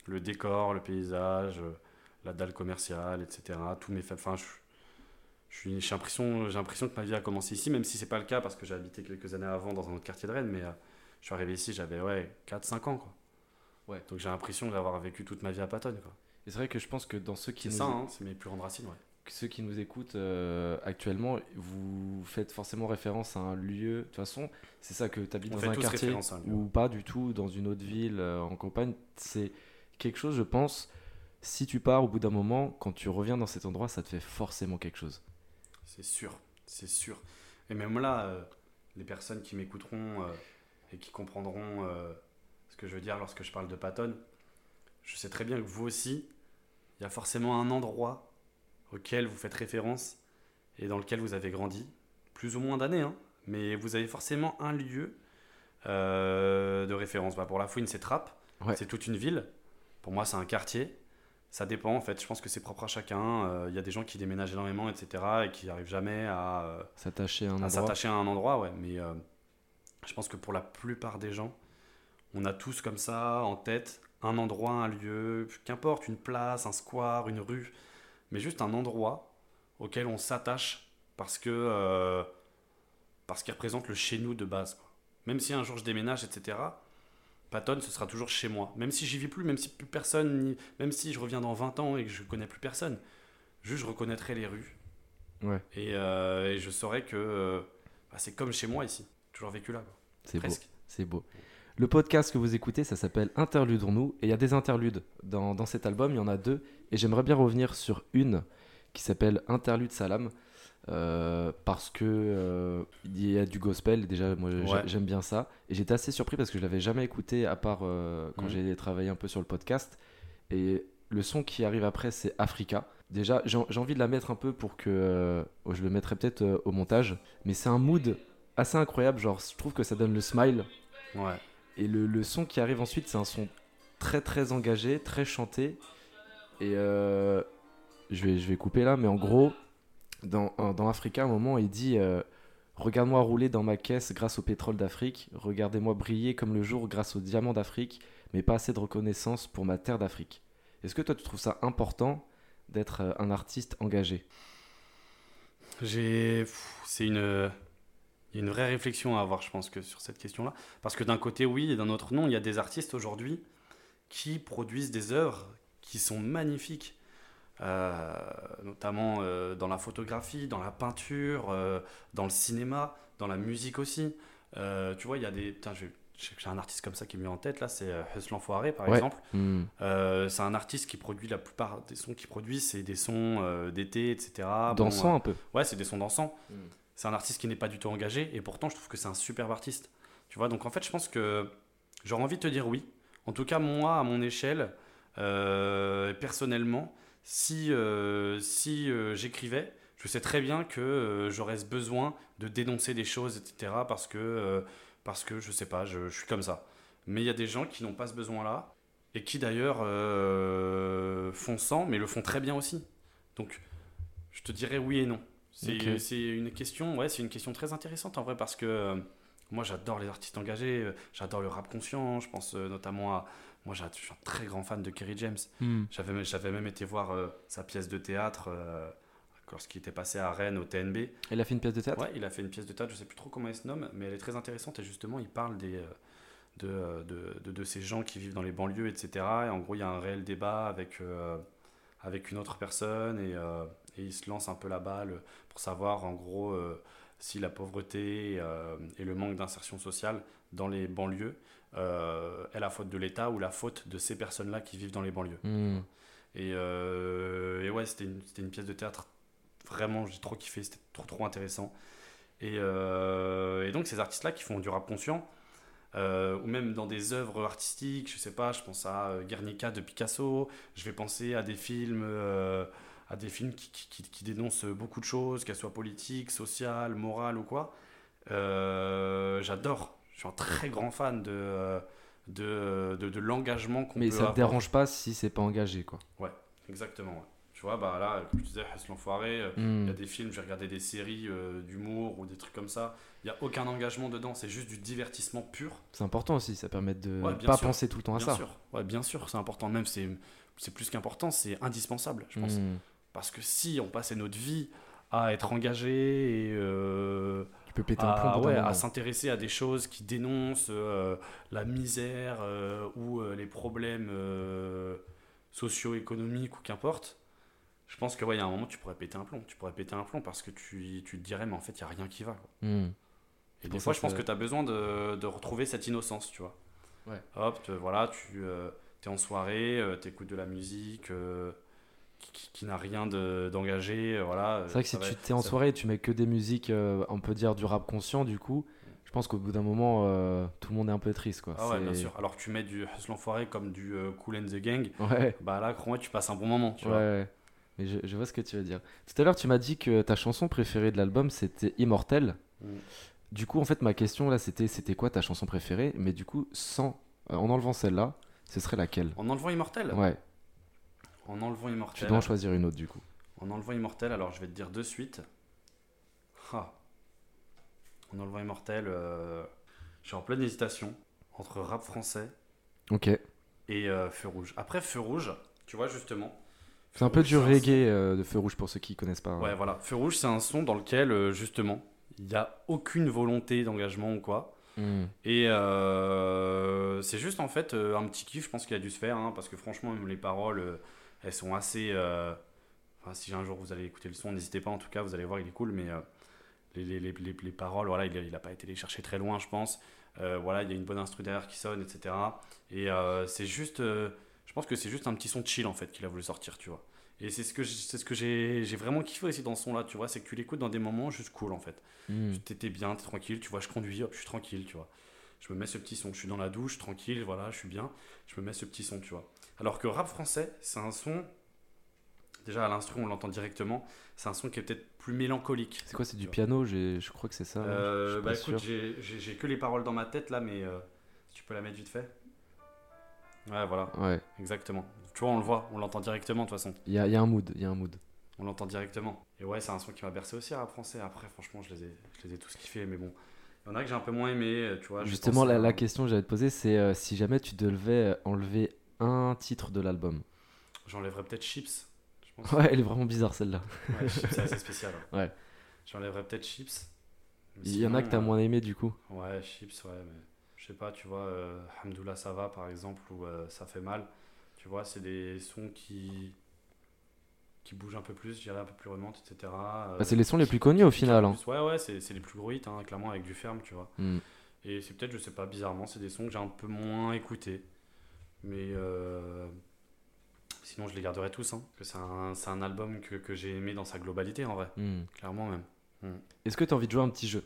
le décor, le paysage, euh, la dalle commerciale, etc. Tous mes, enfin, j'ai l'impression, que ma vie a commencé ici, même si c'est pas le cas parce que j'ai habité quelques années avant dans un autre quartier de Rennes, mais euh, je suis arrivé ici, j'avais ouais 4-5 ans, quoi. Ouais. Donc j'ai l'impression d'avoir vécu toute ma vie à Patton, quoi. Et c'est vrai que je pense que dans ceux qui, C'est nous, ça, hein, c'est mes plus grandes racines, ouais. Ceux qui nous écoutent euh, actuellement, vous faites forcément référence à un lieu. De toute façon, c'est ça que tu habites On dans un quartier un ou pas du tout, dans une autre ville, euh, en campagne. C'est quelque chose, je pense, si tu pars au bout d'un moment, quand tu reviens dans cet endroit, ça te fait forcément quelque chose. C'est sûr, c'est sûr. Et même là, euh, les personnes qui m'écouteront et qui comprendront ce que je veux dire lorsque je parle de Patton, je sais très bien que vous aussi, il y a forcément un endroit auquel vous faites référence et dans lequel vous avez grandi, plus ou moins d'années, hein, mais vous avez forcément un lieu euh, de référence. Bah, pour la fouine, c'est Trappes, Ouais. c'est toute une ville. Pour moi, c'est un quartier. Ça dépend en fait, je pense que c'est propre à chacun. Euh, Il y a des gens qui déménagent énormément, etc. et qui n'arrivent jamais à, euh, S'attacher à un à endroit. s'attacher à un endroit, ouais. Mais je pense que pour la plupart des gens, on a tous comme ça en tête un endroit, un lieu, qu'importe, une place, un square, une rue, mais juste un endroit auquel on s'attache parce que euh, parce qu'il représente le chez nous de base. Même si un jour je déménage, etc. Patton, ce sera toujours chez moi. Même si j'y vis plus, même si plus personne, même si je reviens dans 20 ans et que je connais plus personne, juste je reconnaîtrai les rues. Ouais. Et, euh, et je saurais que euh, bah, c'est comme chez moi ici. Toujours vécu là. C'est beau. C'est beau. Le podcast que vous écoutez, ça s'appelle Interludons-nous. Et il y a des interludes dans, dans cet album, il y en a deux. Et j'aimerais bien revenir sur une qui s'appelle Interlude Salam. euh, parce que euh, il y a du gospel. Déjà, moi, Ouais. j'aime bien ça. Et j'étais assez surpris parce que je l'avais jamais écouté à part euh, quand Mhm. j'ai travaillé un peu sur le podcast. Et le son qui arrive après, c'est Africa. Déjà, j'ai envie de la mettre un peu pour que oh, je le mettrai peut-être au montage. Mais c'est un mood assez incroyable. Genre, je trouve que ça donne le smile. Ouais. Et le, le son qui arrive ensuite, c'est un son très très engagé, très chanté. Euh, je, vais, je vais couper là, mais en gros, dans, dans Africa, à un moment, il dit euh, Regarde-moi rouler dans ma caisse grâce au pétrole d'Afrique, regardez-moi briller comme le jour grâce aux diamants d'Afrique, mais pas assez de reconnaissance pour ma terre d'Afrique. Est-ce que toi, tu trouves ça important d'être euh, un artiste engagé? J'ai. C'est une. Il y a une vraie réflexion à avoir, je pense, que sur cette question-là. Parce que d'un côté, oui, et d'un autre, non. Il y a des artistes aujourd'hui qui produisent des œuvres qui sont magnifiques. Euh, notamment euh, dans la photographie, dans la peinture, euh, dans le cinéma, dans la musique aussi. Euh, tu vois, il y a des. J'ai un artiste comme ça qui me vient en tête, là, c'est Huss l'Enfoiré, par Ouais. exemple. Hmm. Euh, c'est un artiste qui produit la plupart des sons qu'il produit, c'est des sons euh, d'été, etc. Bon, Dansant euh, un peu. Ouais, c'est des sons dansants. Mm. C'est un artiste qui n'est pas du tout engagé et pourtant je trouve que c'est un superbe artiste. Tu vois, donc en fait, je pense que j'aurais envie de te dire oui. En tout cas, moi, à mon échelle, euh, personnellement, si, euh, si euh, j'écrivais, je sais très bien que euh, j'aurais ce besoin de dénoncer des choses, etc. Parce que, euh, parce que je sais pas, je, je suis comme ça. Mais il y a des gens qui n'ont pas ce besoin-là et qui d'ailleurs euh, font sans, mais le font très bien aussi. Donc, je te dirais oui et non. C'est une question, ouais, c'est une question très intéressante en vrai parce que euh, moi j'adore les artistes engagés, euh, j'adore le rap conscient. Je pense euh, notamment à, moi je suis un très grand fan de Kerry James. Hmm. J'avais j'avais même été voir euh, sa pièce de théâtre euh, lorsqu'il était passé à Rennes au TNB. Il a fait une pièce de théâtre? Ouais, il a fait une pièce de théâtre, je sais plus trop comment elle se nomme, mais elle est très intéressante et justement il parle des, euh, de, euh, de, de, de ces gens qui vivent dans les banlieues, etc. Et en gros, il y a un réel débat avec, euh, avec une autre personne et, euh, et il se lance un peu la balle pour savoir en gros euh, si la pauvreté et le manque d'insertion sociale dans les banlieues euh, est la faute de l'État ou la faute de ces personnes-là qui vivent dans les banlieues. Hmm. Et, euh, et ouais, c'était une, une pièce de théâtre. Vraiment, j'ai trop kiffé. C'était trop, trop intéressant. Et, euh, et donc, ces artistes-là qui font du rap conscient, euh, ou même dans des œuvres artistiques, je sais pas, je pense à euh, Guernica de Picasso, je vais penser à des films, euh, à des films qui, qui, qui- dénoncent beaucoup de choses, qu'elles soient politiques, sociales, morales ou quoi. J'adore. Je suis un très grand fan de, euh, de, de, de l'engagement qu'on peut Mais ça te avoir. dérange pas si c'est pas engagé, quoi. Exactement, ouais. Tu vois, bah là, comme je disais, Hess l'enfoiré, euh, il Hmm. y a des films, j'ai regardé des séries euh, d'humour ou des trucs comme ça. Il n'y a aucun engagement dedans, c'est juste du divertissement pur. C'est important aussi, ça permet de Ouais, bien pas sûr. penser tout le temps à Bien ça. sûr, ouais, bien sûr, c'est important. Même, c'est c'est plus qu'important, c'est indispensable, je pense. Hmm. Parce que si on passait notre vie à être engagé et euh, Tu peux péter un plomb à, ouais, s'intéresser à des choses qui dénoncent euh, la misère euh, ou euh, les problèmes socio-économiques ou qu'importe, je pense que ouais, il y a un moment tu pourrais péter un plomb. Tu pourrais péter un plomb parce que tu, tu te dirais, mais en fait, il n'y a rien qui va. quoi. Hmm. Et des fois, je pense que- tu as besoin de, de retrouver cette innocence, tu vois. Ouais. Hop, te- voilà, tu es en soirée, tu écoutes de la musique qui, n'a rien de- d'engagé. euh, voilà, C'est vrai que si va- tu t'es en soirée et tu mets que des musiques, euh, on peut dire du rap conscient, du coup, je pense qu'au bout d'un moment, euh, tout le monde est un peu triste, quoi. Ah ouais, bien sûr. Alors tu mets du Hustle l'enfoiré comme du euh, Cool and the Gang, Ouais, bah là, crois-moi, tu passes un bon moment, tu ouais, vois. ouais. Mais je, je vois ce que tu veux dire. Tout à l'heure, tu m'as dit que ta chanson préférée de l'album, c'était Immortel. Mm. Du coup, en fait, ma question là, c'était c'était quoi ta chanson préférée? Mais du coup, sans, euh, en enlevant celle-là, ce serait laquelle? En enlevant Immortel? Ouais, En enlevant tu Immortel. dois en choisir une autre, du coup. En enlevant Immortel, alors je vais te dire de suite. Ah. En enlevant Immortel, euh, je suis en pleine hésitation entre rap français Ok. et euh, Feu Rouge. Après Feu Rouge, tu vois justement. C'est un peu Rouge, du un reggae euh, de Feu Rouge pour ceux qui connaissent pas. hein. Ouais, voilà. Feu Rouge, c'est un son dans lequel, euh, justement, il n'y a aucune volonté d'engagement ou quoi. Hmm. Et euh, c'est juste en fait euh, un petit kiff, je pense qu'il a dû se faire, hein, parce que franchement, même les paroles, euh, elles sont assez. euh, enfin, si un jour vous allez écouter le son, n'hésitez pas en tout cas, vous allez voir, il est cool, mais euh, les, les, les, les- les paroles, voilà, il n'a pas été les chercher très loin, je pense. Euh, voilà, il y a une bonne instru derrière qui sonne, etc. Et c'est juste. je pense que c'est juste un petit son chill en fait qu'il a voulu sortir, tu vois. Et c'est ce que j'ai vraiment kiffé aussi dans ce son-là, tu vois, c'est que tu l'écoutes dans des moments juste cool en fait. Hmm. T'étais bien, t'es tranquille, tu vois, je conduis, hop, je suis tranquille, tu vois. Je me mets ce petit son, je suis dans la douche, tranquille, voilà, je suis bien, je me mets ce petit son, tu vois. Alors que rap français, c'est un son, déjà à l'instru, on l'entend directement, c'est un son qui est peut-être plus mélancolique. C'est quoi, c'est du piano? Je crois que c'est ça. hein. Euh, bah écoute, j'ai- que les paroles dans ma tête là, mais euh, tu peux la mettre vite fait. Ouais, voilà, Ouais, exactement. Tu vois, on le voit, on l'entend directement de toute façon. il y a, il y a un mood, il y a un mood. On l'entend directement. Et ouais, c'est un son qui m'a bercé aussi rap français. Après, franchement, je les ai, je les ai tous kiffés, mais bon. Il y en a que j'ai un peu moins aimé, euh, tu vois. Justement, la, à- la question que j'allais te poser, c'est euh, si jamais tu devais euh, enlever un titre de l'album. J'enlèverais peut-être Chips. Je pense. Ouais, elle est vraiment bizarre celle-là. Ouais, Chips, c'est assez spécial. hein. Ouais. J'enlèverais peut-être Chips. Il y en a que t'as moins aimé du coup. Ouais, Chips, ouais, mais je sais pas, tu vois, euh, Hamdoullah ça va par exemple, ou euh, Ça fait mal. Tu vois, c'est des sons qui qui bougent un peu plus, je dirais un peu plus remontent, etc. euh, Bah, c'est les sons les plus connus au final. hein. Ouais, ouais, c'est c'est les plus gros hits, hein, clairement, avec du ferme, tu vois. Hmm. Et c'est peut-être, je sais pas, bizarrement, c'est des sons que j'ai un peu moins écoutés. Mais euh, sinon, je les garderai tous. Hein, parce que c'est un, c'est un album que, que j'ai aimé dans sa globalité, en vrai. Hmm. Clairement même. Est-ce que tu as envie de jouer un petit jeu?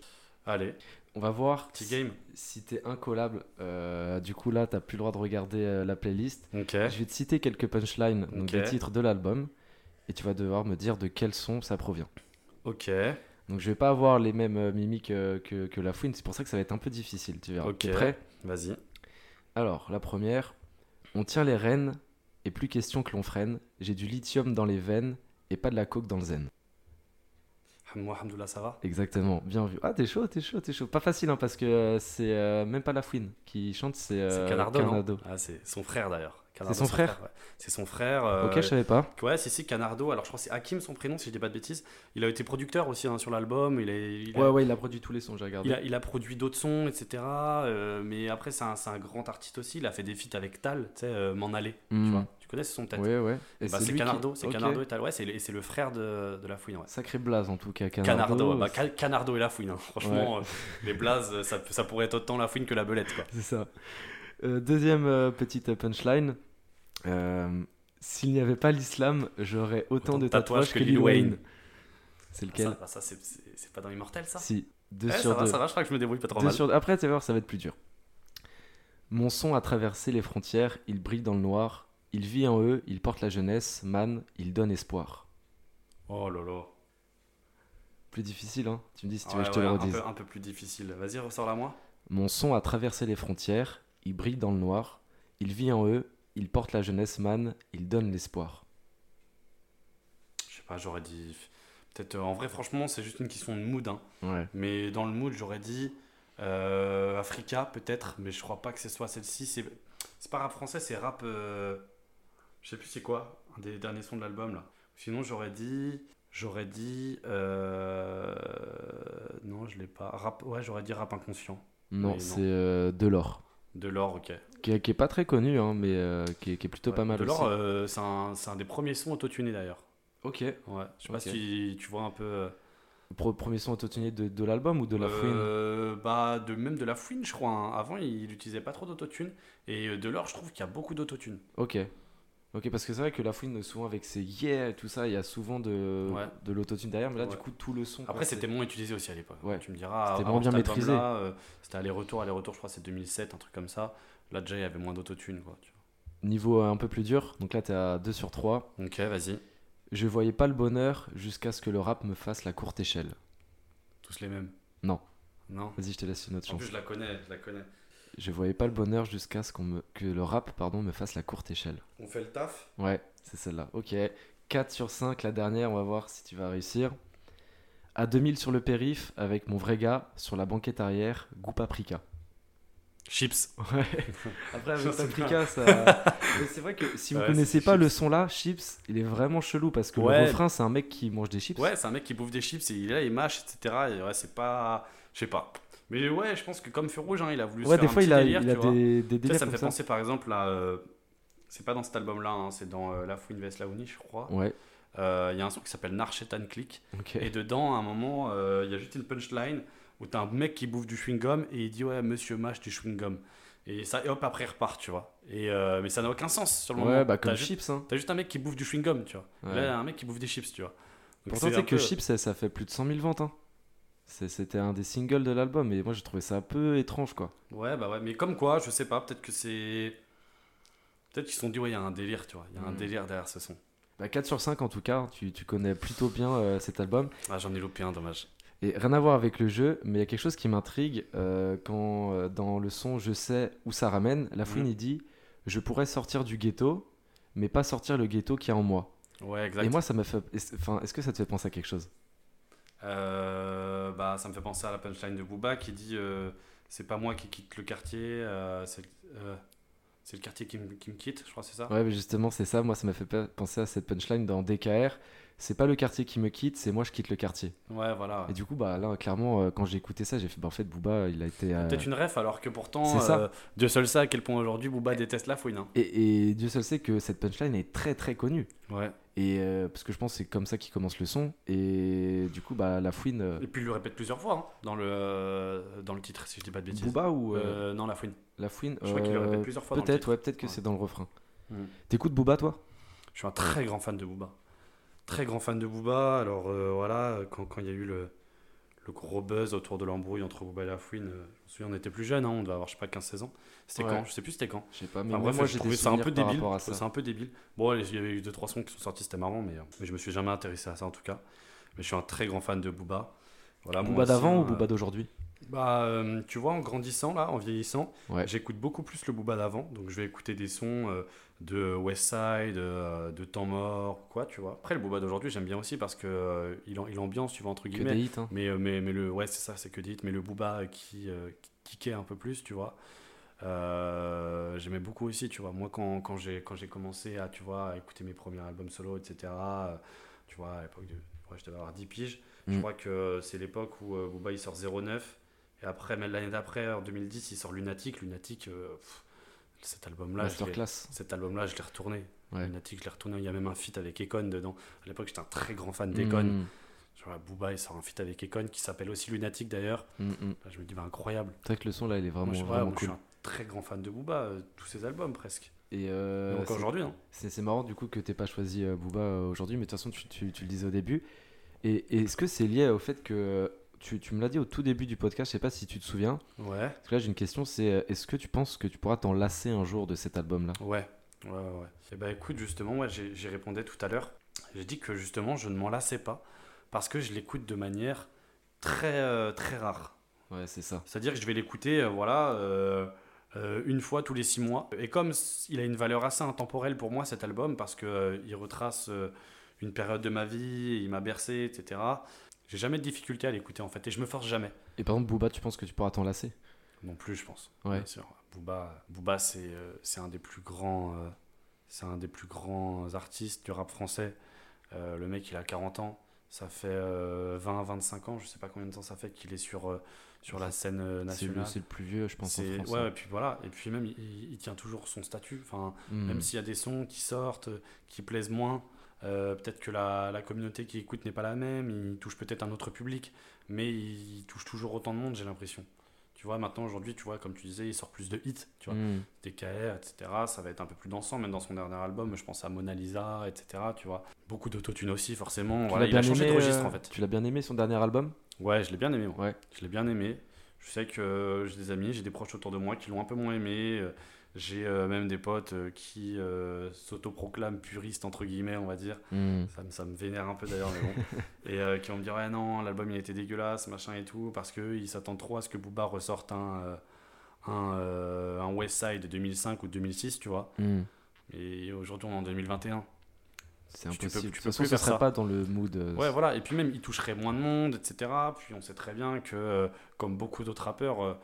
Allez, On va voir petit si- game. si t'es incollable. Euh, du coup, là, t'as plus le droit de regarder euh, la playlist. Ok. Je vais te citer quelques punchlines, donc Ok. des titres de l'album, et tu vas devoir me dire de quel son ça provient. Ok. Donc, je vais pas avoir les mêmes euh, mimiques euh, que, que la fouine, c'est pour ça que ça va être un peu difficile. Tu verras. Ok. T'es prêt? Vas-y. Alors, la première. On tient les rênes, et plus question que l'on freine. J'ai du lithium dans les veines, et pas de la coke dans le zen. Moi, Hamdoullah, ça va? Exactement, bien vu. Ah, t'es chaud, t'es chaud, t'es chaud. Pas facile, hein, parce que euh, c'est euh, même pas la fouine qui chante, c'est euh, Canardo, Canardo. Ah, c'est son frère d'ailleurs. Canardo, son frère ouais. C'est son frère. euh, Ok, je savais pas. Ouais, c'est si, Canardo. Alors, je crois que c'est Hakim son prénom, si je dis pas de bêtises. Il a été producteur aussi hein, sur l'album. Il, il, a, Ouais, ouais, il a produit tous les sons, j'ai regardé. il, a, il a produit d'autres sons, etc. euh, mais après, c'est un, c'est un grand artiste aussi. Il a fait des feats avec Tal, tu sais, euh, M'en aller. Tu Hmm. vois Tu connais ce son peut-être? Ouais, ouais. Bah, c'est qui- Canardo, c'est. Canardo et Tal. Ouais, c'est le, et c'est le frère de, de la fouine. Ouais. Sacré blaze en tout cas, Canardo, Canardo. bah, Canardo et la fouine. hein. Franchement, euh, les blazes, ça, ça pourrait être autant la fouine que la belette. Quoi. C'est ça. Euh, deuxième euh, petite punchline. Euh, S'il n'y avait pas l'islam, j'aurais autant, de tatouages que Lil Wayne. C'est Ah, lequel ça, bah, ça, c'est- pas dans Immortel ça Si, deux Ouais, sur ça va, deux. ça va, je crois que je me débrouille pas trop Deux mal. sur- Après, tu vas voir, ça va être plus dur. Mon son a traversé les frontières, il brille dans le noir. Il vit en eux, il porte la jeunesse, man, il donne espoir. Oh lolo. Plus difficile, hein Tu me dis si tu Ouais, veux que je te le un, redise. peu, un peu plus difficile. Vas-y, ressors-la moi. Mon son a traversé les frontières, il brille dans le noir. Il vit en eux, il porte la jeunesse, man, il donne l'espoir. Je sais pas, j'aurais dit. Peut-être. euh, en vrai, franchement, c'est juste une question de mood. hein. Ouais. Mais dans le mood, j'aurais dit. euh, Africa, peut-être. Mais je crois pas que ce soit celle-ci. C'est c'est pas rap français, c'est rap. euh, Je sais plus c'est quoi. Un des derniers sons de l'album là. Sinon, j'aurais dit. J'aurais dit. euh, Non, je l'ai pas. Rap... Ouais, j'aurais dit rap inconscient. Non, c'est euh, Delors. De l'or, ok. Qui, est- qui est pas très connu, hein, mais euh, qui, est, qui est plutôt pas mal de l'or, aussi. euh, c'est un, c'est un des premiers sons autotunés d'ailleurs. Ok. Ouais, je sais pas si tu vois un peu. euh, premier son autotuné de, de l'album ou de la fouine Bah, de, même de la fouine, je crois. hein. Avant, il utilisait pas trop d'autotune. Et de l'or, je trouve qu'il y a beaucoup d'autotune. Ok. Ok, parce que c'est vrai que la fouine, souvent avec ses yeah et tout ça, il y a souvent de, Ouais. de l'autotune derrière, mais là, Ouais. du coup, tout le son. Après, c'était moins utilisé aussi à l'époque. Ouais. Tu me diras. C'était avant moins bien maîtrisé. euh, C'était aller-retour, aller-retour, je crois, c'est 2007, un truc comme ça. Là, déjà, il y avait moins d'autotune, quoi. tu Niveau euh, un peu plus dur, donc là, t'es à 2 sur 3. vois. Ok, vas-y. Je voyais pas le bonheur jusqu'à ce que le rap me fasse la courte échelle. Tous les mêmes. Non. Non. Vas-y, je te laisse une autre En chance. plus, je la connais, je la connais. Je voyais pas le bonheur jusqu'à ce qu'on me... que le rap pardon, me fasse la courte échelle. On fait le taf? Ouais, c'est celle-là. Ok. 4 sur 5, la dernière, on va voir si tu vas réussir. À 2000 sur le périph, avec mon vrai gars, sur la banquette arrière, goût paprika. Chips. Ouais. Après, avec paprika, ça. Mais c'est vrai que si vous Ouais, connaissez pas chips. le son là, chips, il est vraiment chelou parce que Ouais. le refrain, c'est un mec qui mange des chips. Ouais, c'est un mec qui bouffe des chips et il est là, il mâche, etc. Et ouais, c'est pas. Je sais pas. Mais ouais, je pense que comme Feu Rouge, hein, il a voulu se Ouais, faire des un fois, petit il a, délire, il a tu vois. des, délires ça me fait penser par exemple à. euh, C'est pas dans cet album-là, hein, c'est dans euh, La Fouine vs Laouni, je crois. Ouais, Euh, Il y a un son qui s'appelle Narchetan Click. ok. Et dedans, à un moment, euh, il y a juste une punchline où t'as un mec qui bouffe du chewing-gum et il dit Ouais, monsieur mâche du chewing-gum. Et ça, et hop, après, il repart, tu vois. Et, euh, mais ça n'a aucun sens sur le moment. Ouais, bah T'as comme ju- chips. Hein. T'as juste un mec qui bouffe du chewing-gum, tu vois. Ouais. Là, un mec qui bouffe des chips, tu vois. Donc Pourtant, c'est que peu- chips, ça, ça fait plus de 100 000 ventes. Hein. C'était un des singles de l'album, et moi j'ai trouvé ça un peu étrange quoi. Ouais, bah ouais, mais comme quoi, je sais pas, peut-être que c'est. Peut-être qu'ils se sont dit, ouais, il y a un délire, tu vois. Il y a un Mm. délire derrière ce son. Bah 4 sur 5 en tout cas, tu, tu connais plutôt bien euh, cet album. Ah, j'en ai loupé un, dommage. Et rien à voir avec le jeu, mais il y a quelque chose qui m'intrigue euh, quand euh, dans le son Je sais où ça ramène, la fouine Mhm. il dit Je pourrais sortir du ghetto, mais pas sortir le ghetto qui est en moi. Ouais, exact. Et moi ça m'a fait. Enfin, est-ce que ça te fait penser à quelque chose? Euh, bah, ça me fait penser à la punchline de Booba qui dit C'est pas moi qui quitte le quartier, c'est c'est le quartier qui, me- qui me quitte, je crois, c'est ça? Ouais, mais justement, c'est ça. Moi, ça m'a fait pe- penser à cette punchline dans DKR. C'est pas le quartier qui me quitte, c'est moi je quitte le quartier. Ouais, voilà. Et du coup, bah là, clairement, euh, quand j'ai écouté ça, j'ai fait, bah en fait, Booba, il a été. euh, Peut-être une ref, alors que pourtant, ça. euh, Dieu seul sait à quel point aujourd'hui Booba déteste la fouine. hein. Et, et Dieu seul sait que cette punchline est très très connue. Ouais. Et euh, parce que je pense que c'est comme ça qu'il commence le son. Et du coup, bah la fouine. Et puis il le répète plusieurs fois hein, dans, le, dans le titre, si je dis pas de bêtises. Booba ou Non, la fouine. la fouine Je crois qu'il le répète plusieurs fois Peut-être, ouais, peut-être que Ouais. c'est dans le refrain. Mm. T'écoutes Booba, toi? Je suis un très grand fan de Booba. Très grand fan de Booba. Alors euh, voilà, quand quand il y a eu le, le gros buzz autour de l'embrouille entre Booba et la Fouine, euh, je me souviens, on était plus jeunes, hein, on devait avoir, je sais pas, 15-16 ans. C'était Ouais. quand Je sais plus c'était quand. Je sais pas, mais Enfin, moi, bref, moi je j'ai des ça un peu débile. ça un peu débile. Bon, il y avait eu 2-3 sons qui sont sortis, c'était marrant, mais, euh, mais je me suis jamais intéressé à ça en tout cas. Mais je suis un très grand fan de Booba. Voilà, Booba d'avant hein, ou Booba d'aujourd'hui? Bah, euh, tu vois, en grandissant, là, en vieillissant, Ouais. j'écoute beaucoup plus le Booba d'avant. Donc, je vais écouter des sons euh, de Westside, euh, de Temps Mort, quoi, tu vois. Après, le Booba d'aujourd'hui, j'aime bien aussi parce que euh, il, ambiance, tu vois, entre Que guillemets. des hits, hein. Mais, euh, mais, mais le, ouais, c'est ça, c'est que dit. Mais le Booba euh, qui, euh, qui kickait un peu plus, tu vois. euh, J'aimais beaucoup aussi, tu vois. Moi, quand, quand j'ai commencé à, tu vois, à écouter mes premiers albums solo, etc., tu vois, à l'époque de. Ouais, je devais avoir 10 piges. Je Mm. crois que c'est l'époque où Booba il sort 09. Et après, mais l'année d'après, en 2010, il sort Lunatic. Lunatic, pff, cet album-là, je l'ai- Masterclass. cet album-là, je l'ai retourné. Ouais. Lunatic, je l'ai retourné. Il y a même un feat avec Econ dedans. À l'époque, j'étais un très grand fan d'Econ. Mm, Je vois, Booba, il sort un feat avec Econ qui s'appelle aussi Lunatic d'ailleurs. mm, mm. Là, je me dis, bah, incroyable. C'est vrai que le son là, il est vraiment, moi, je, ouais, suis un très grand fan de Booba, euh, tous ses albums presque. Et euh, encore aujourd'hui. hein. c'est marrant du coup que t'aies pas choisi euh, Booba aujourd'hui, mais de toute façon, tu, tu- tu le disais au début. Et, et est-ce que c'est lié au fait que tu, tu me l'as dit au tout début du podcast, je sais pas si tu te souviens. Ouais, Parce que là, j'ai une question c'est euh, est-ce que tu penses que tu pourras t'en lasser un jour de cet album là ouais, ouais, ouais. Et bah écoute, justement, ouais, j'y répondais tout à l'heure. J'ai dit que justement, je ne m'en lassais pas parce que je l'écoute de manière très, euh, très rare. Ouais, c'est ça. C'est-à-dire que je vais l'écouter, euh, voilà, euh, une fois tous les six mois. Et comme il a une valeur assez intemporelle pour moi, cet album, parce euh, il retrace une période de ma vie, il m'a bercé, etc. J'ai jamais de difficulté à l'écouter en fait, et je me force jamais. Et par exemple, Booba, tu penses que tu pourras t'en lasser? Non plus, je pense. Ouais. Bien sûr. Booba, Booba c'est euh, c'est un des plus grands, euh, c'est un des plus grands artistes du rap français. Euh, le mec, il a 40 ans. Ça fait 20-25 ans, je sais pas combien de temps ça fait qu'il est sur, sur la scène C'est le, nationale. c'est le plus vieux, je pense, en France. ouais, hein. et puis voilà, et puis même il, tient toujours son statut. Enfin, Mm. même s'il y a des sons qui sortent, qui plaisent moins, euh, peut-être que la, la communauté qui écoute n'est pas la même, il touche peut-être un autre public, mais il touche toujours autant de monde, j'ai l'impression. Tu vois, maintenant aujourd'hui, tu vois, comme tu disais, il sort plus de hits, tu vois, Mm. DKR, etc. Ça va être un peu plus dansant, même dans son dernier album, je pense à Mona Lisa, etc. Tu vois, beaucoup d'autotune aussi, forcément. Tu Voilà, il a bien changé aimé, de registre euh, en fait. Tu l'as bien aimé son dernier album? Ouais, je l'ai bien aimé, moi. Ouais. Je l'ai bien aimé. Je sais que euh, j'ai des amis, j'ai des proches autour de moi qui l'ont un peu moins aimé. J'ai euh, même des potes euh, qui euh, s'autoproclament puristes, entre guillemets, on va dire. Mm. Ça, me- ça me vénère un peu d'ailleurs, mais bon. et qui vont me dire, ouais, non, l'album il a été dégueulasse, machin et tout, parce qu'ils s'attendent trop à ce que Booba ressorte un, un, un West Side de 2005 ou 2006, tu vois. Mm. Et aujourd'hui, on est en 2021. C'est Tu peux- impossible. tu de toute façon, ce serait ça. pas dans le mood. Ouais, voilà. Et puis même, il toucherait moins de monde, etc. Puis on sait très bien que, comme beaucoup d'autres rappeurs,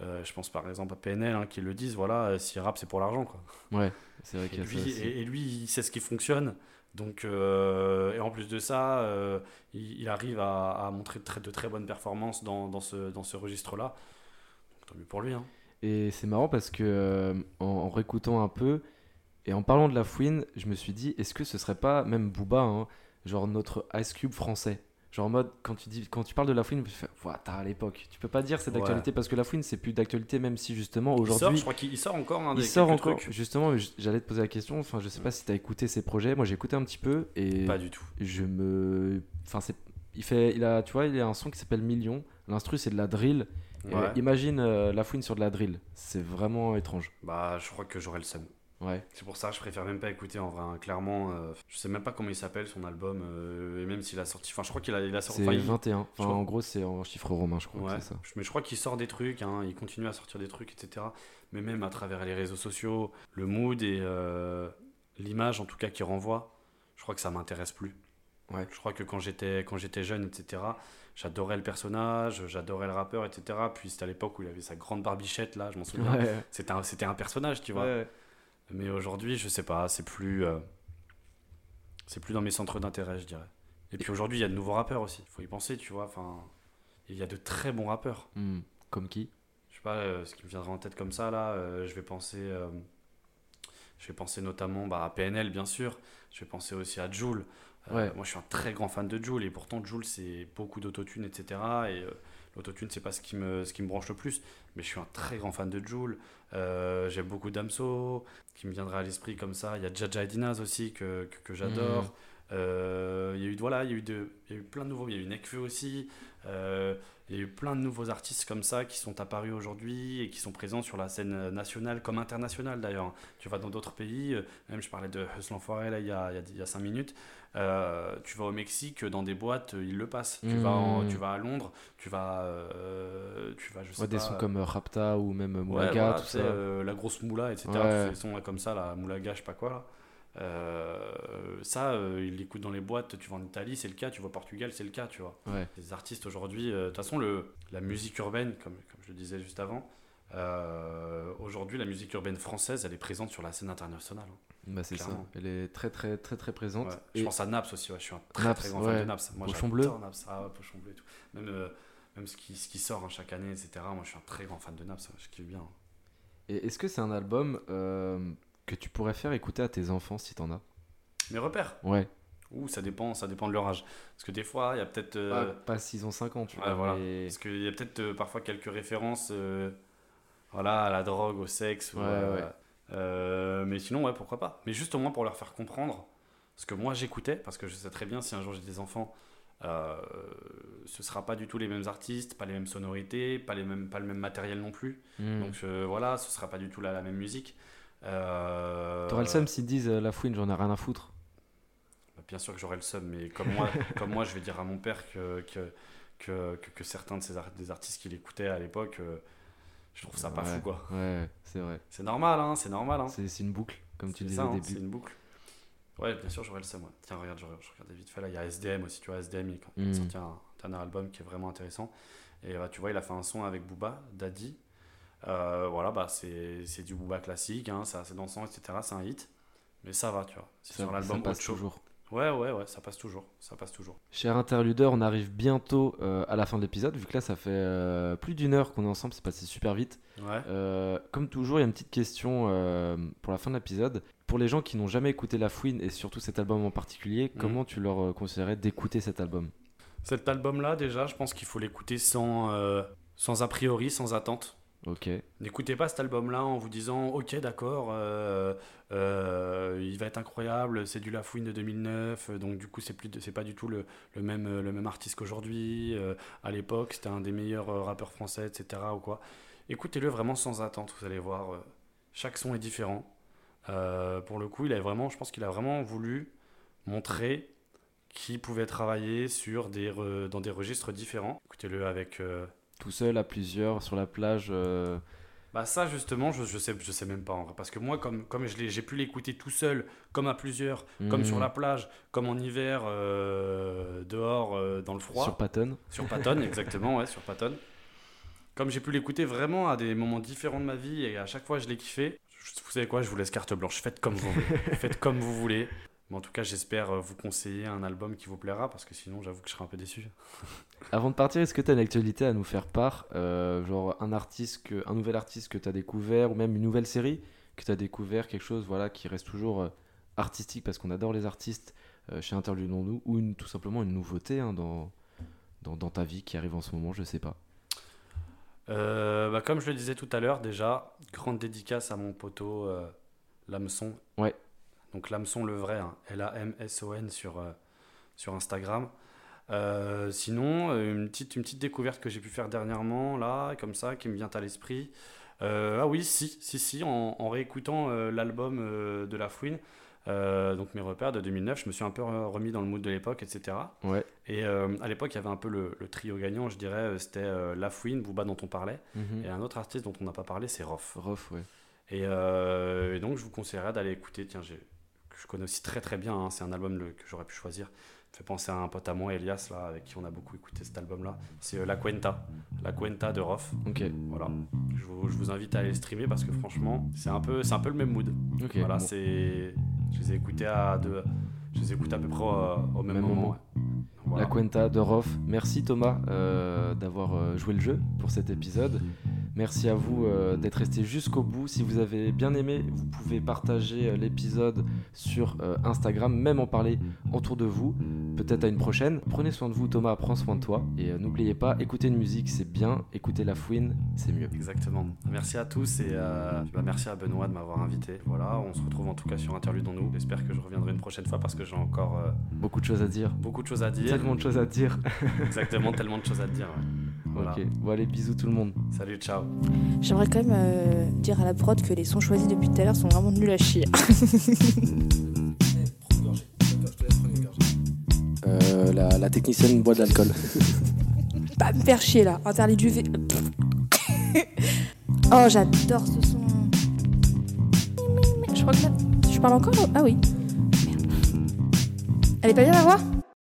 euh, je pense par exemple à PNL, hein, qui le disent, voilà, euh, s'il rappe, c'est pour l'argent, quoi. Ouais, c'est vrai qu'il y a ça lui, et, et lui, il sait ce qui fonctionne. Donc, euh, et en plus de ça, euh, il, il arrive à, à montrer de très, de très bonnes performances dans, dans ce, dans ce registre-là. Tant mieux pour lui. Hein. Et c'est marrant parce que en, en réécoutant un peu et en parlant de la fouine, je me suis dit, est-ce que ce serait pas même Booba, hein, genre notre Ice Cube français? Genre en mode, quand tu, dis, quand tu parles de La Fouine, tu fais, t'as à l'époque. Tu peux pas dire c'est Ouais. d'actualité parce que La Fouine, c'est plus d'actualité, même si justement Il sort, aujourd'hui. je crois qu'il il sort encore un Il sort encore, trucs. justement, j'allais te poser la question. Enfin, je sais pas si t'as écouté ses projets. Moi, j'ai écouté un petit peu et Pas du tout. je me. Enfin, c'est. Il fait. Il a, tu vois, il a un son qui s'appelle Million. L'instru, c'est de la drill. Ouais. imagine euh, La Fouine sur de la drill. C'est vraiment étrange. Bah, je crois que j'aurais le seum. Ouais. C'est pour ça que je préfère même pas écouter en vrai. hein. Clairement, euh, je sais même pas comment il s'appelle son album. euh, et même s'il a sorti. Enfin, je crois qu'il a, il a sorti. C'est enfin, il- 21. Enfin, crois- en gros, c'est en chiffre romain, je crois. Ouais, ça. mais je crois qu'il sort des trucs, hein, il continue à sortir des trucs, etc. Mais même à travers les réseaux sociaux, le mood et euh, l'image en tout cas qui renvoie, je crois que ça m'intéresse plus. Ouais. Je crois que quand j'étais quand j'étais jeune, etc. J'adorais le personnage, j'adorais le rappeur, etc. Puis c'était à l'époque où il avait sa grande barbichette là, je m'en souviens. Ouais. C'était un, c'était un personnage, tu vois. Ouais. Mais aujourd'hui, je sais pas, c'est plus euh, c'est plus dans mes centres d'intérêt, je dirais. Et puis aujourd'hui, il y a de nouveaux rappeurs aussi. Il faut y penser, tu vois. Enfin, il y a de très bons rappeurs. Hmm. Comme qui? Je sais pas, euh, ce qui me viendra en tête comme ça, là, euh, je vais penser. euh, je vais penser notamment bah, à PNL, bien sûr. Je vais penser aussi à Joule. Ouais. Moi, je suis un très grand fan de Joule. Et pourtant, Joule, c'est beaucoup d'autotune, etc. Et l'autotune, c'est pas ce qui, me, ce qui me branche le plus. Mais je suis un très grand fan de Joule. Euh, J'aime beaucoup Damso, qui me viendra à l'esprit comme ça. Il y a Jaja Dinaz aussi, que, que, que j'adore. Mhm. Euh, il y a eu voilà, il y a eu de, il y a eu plein de nouveaux, il y a eu Nekfeu aussi. Euh, il y a eu plein de nouveaux artistes comme ça qui sont apparus aujourd'hui et qui sont présents sur la scène nationale comme internationale d'ailleurs. Tu vas dans d'autres pays, euh, même je parlais de Hustle Enfoiré là il y a, il y a, il y a cinq minutes. Euh, tu vas au Mexique, dans des boîtes, ils le passent. Tu, vas en- Mhm. tu vas à Londres, tu vas, euh, tu vas je sais Ouais, des pas, sons comme euh, Rapta ou même Ouais, Moulaga, voilà, tout ça. la grosse moula, etc. Ouais. Tous ces sons là comme ça, la moulaga, je sais pas quoi. Là. Euh, ça, euh, ils l'écoutent dans les boîtes. Tu vas en Italie, c'est le cas. Tu vas au Portugal, c'est le cas, tu vois. Ouais. Les artistes aujourd'hui, euh, de toute façon, le, la musique urbaine, comme, comme je le disais juste avant, aujourd'hui, la musique urbaine française, elle est présente sur la scène internationale. hein. Bah, c'est ça. Elle est très, très, très, très présente. Ouais. Et- Je pense à Naps aussi, ouais. je suis un très, Naps, très grand ouais. fan de Naps. Moi, Pochon Bleu. Naps. Ah Pochon Bleu et tout. Même, euh, même ce, qui, ce qui sort hein, chaque année, etc. Moi, je suis un très grand fan de Naps. Je kiffe bien. Et est-ce que c'est un album euh, que tu pourrais faire écouter à tes enfants si t'en as? Mes repères? Ouais. Ouh, ça dépend, ça dépend de leur âge. Parce que des fois, il y a peut-être. euh, Pas, 6 ans, 5 ans, tu vois. voilà. mais- Parce qu'il y a peut-être euh, parfois quelques références voilà, à la drogue, au sexe. ou, Ouais, ouais. Euh, mais sinon, ouais, pourquoi pas. Mais juste au moins pour leur faire comprendre. Ce que moi j'écoutais, parce que je sais très bien si un jour j'ai des enfants, euh, ce sera pas du tout les mêmes artistes, pas les mêmes sonorités, pas, les mêmes, pas le même matériel non plus. Hmm. Donc euh, voilà, ce sera pas du tout la, la même musique. Euh, T'aurais le seum s'ils disent euh, La fouine, j'en ai rien à foutre. Bah, Bien sûr que j'aurais le seum, mais comme moi, comme moi, je vais dire à mon père que, que, que, que, que certains de ces des artistes qu'il écoutait à l'époque, je trouve ça pas Ouais, fou, quoi. Ouais, c'est vrai. C'est normal, hein, c'est normal. Hein. C'est une boucle, comme tu disais ça, au hein, début. c'est une boucle. Ouais, bien sûr, j'aurais le seum. ouais. Tiens, regarde, je, je regardais vite fait là, il y a SDM aussi, tu vois, SDM, il il a sorti un dernier album qui est vraiment intéressant. Et euh, tu vois, il a fait un son avec Booba, Daddy. Euh, voilà, bah, c'est du Booba classique, hein, c'est assez dansant, etc. C'est un hit. Mais ça va, tu vois. C'est sur l'album passe Autre Chose. toujours. Ouais, ouais, ouais, ça passe toujours. Ça passe toujours. Cher interludeur, on arrive bientôt euh, à la fin de l'épisode, vu que là ça fait euh, plus d'une heure qu'on est ensemble, c'est passé super vite. Ouais. Euh, comme toujours, il y a une petite question pour la fin de l'épisode. Pour les gens qui n'ont jamais écouté La Fouine et surtout cet album en particulier, Mhm. comment tu leur conseillerais d'écouter cet album? Cet album-là, déjà, je pense qu'il faut l'écouter sans, sans a priori, sans attente. N'écoutez pas cet album-là en vous disant Ok, d'accord, euh, euh, il va être incroyable, c'est du La Fouine de 2009, euh, donc du coup, c'est plus pas du tout le, même, le même artiste qu'aujourd'hui. à l'époque, c'était un des meilleurs rappeurs français, etc. Ou quoi. Écoutez-le vraiment sans attente, vous allez voir. chaque son est différent. Pour le coup, il a vraiment, je pense qu'il a vraiment voulu montrer qu'il pouvait travailler sur des dans des registres différents. Écoutez-le avec. Tout seul, à plusieurs, sur la plage. euh, bah ça justement, je, je sais, je sais même pas en vrai. Parce que moi, comme, comme je j'ai pu l'écouter tout seul, comme à plusieurs, comme sur la plage, comme en hiver, euh, dehors, euh, dans le froid, Sur Patton. sur Patton, exactement, ouais, sur Patton. Comme j'ai pu l'écouter vraiment à des moments différents de ma vie et à chaque fois je l'ai kiffé, je- vous savez quoi, je vous laisse carte blanche, faites comme vous voulez. faites comme vous voulez. Mais en tout cas, j'espère euh, vous conseiller un album qui vous plaira parce que sinon, j'avoue que je serai un peu déçu. Avant de partir, est-ce que tu as une actualité à nous faire part euh, Genre un artiste, que, un nouvel artiste que tu as découvert ou même une nouvelle série que tu as découvert, quelque chose voilà, qui reste toujours euh, artistique parce qu'on adore les artistes euh, chez Interlude nous ou une, tout simplement une nouveauté hein, dans, dans, dans ta vie qui arrive en ce moment, je sais pas. Bah, comme je le disais tout à l'heure, déjà, grande dédicace à mon poteau Lamson. Ouais. Donc Lamson le vrai, hein, L-A-M-S-O-N sur, euh, sur Instagram. Euh, sinon, euh, une petite, une petite découverte que j'ai pu faire dernièrement, là, comme ça, qui me vient à l'esprit. Euh, ah oui, si, si, si, en, en réécoutant l'album de La Fouine, donc mes repères de 2009, je me suis un peu re- remis dans le mood de l'époque, etc. Ouais. Et à l'époque, il y avait un peu le, le trio gagnant, je dirais, c'était La Fouine, Booba dont on parlait, Mhm. et un autre artiste dont on n'a pas parlé, c'est Rof. Rof, ouais. Et, et donc, je vous conseillerais d'aller écouter. Tiens, j'ai- que je connais aussi très très bien. hein, c'est un album le- que j'aurais pu choisir. Ça fait penser à un pote à moi, Elias, là, avec qui on a beaucoup écouté cet album-là. C'est euh, La Cuenta. La Cuenta de Rof. Ok, Voilà. Je vous, je vous invite à aller le streamer parce que franchement, c'est un peu, c'est un peu le même mood. voilà, bon. c'est. Je les ai écoutés à deux. Je les ai écoutés à peu près euh, au même, Même moment. moment. ouais. Voilà. La Cuenta de Rof. Merci Thomas euh, d'avoir joué le jeu pour cet épisode. Merci à vous euh, d'être resté jusqu'au bout. Si vous avez bien aimé, vous pouvez partager euh, l'épisode sur euh, Instagram, même en parler autour de vous. Peut-être à une prochaine. Prenez soin de vous, Thomas. Prends soin de toi. Et n'oubliez pas, écouter une musique, c'est bien. Écouter la fouine, c'est mieux. Exactement. Merci à tous et bah, merci à Benoît de m'avoir invité. Voilà, on se retrouve en tout cas sur Interludons-nous. J'espère que je reviendrai une prochaine fois parce que j'ai encore Beaucoup de choses à dire. beaucoup de choses à dire. Tellement de choses à dire. Exactement, tellement de choses à dire. ouais. Voilà. Ok. Bon, allez, bisous tout le monde. Salut, ciao. J'aimerais quand même euh, dire à la prod que les sons choisis depuis tout à l'heure sont vraiment nuls à chier. Euh, la, la technicienne boit de l'alcool. Pas me faire chier là, interdit du V. oh, j'adore ce son. Je crois que là. Je parle encore? Là Ah oui. Merde. Elle est pas bien la voix?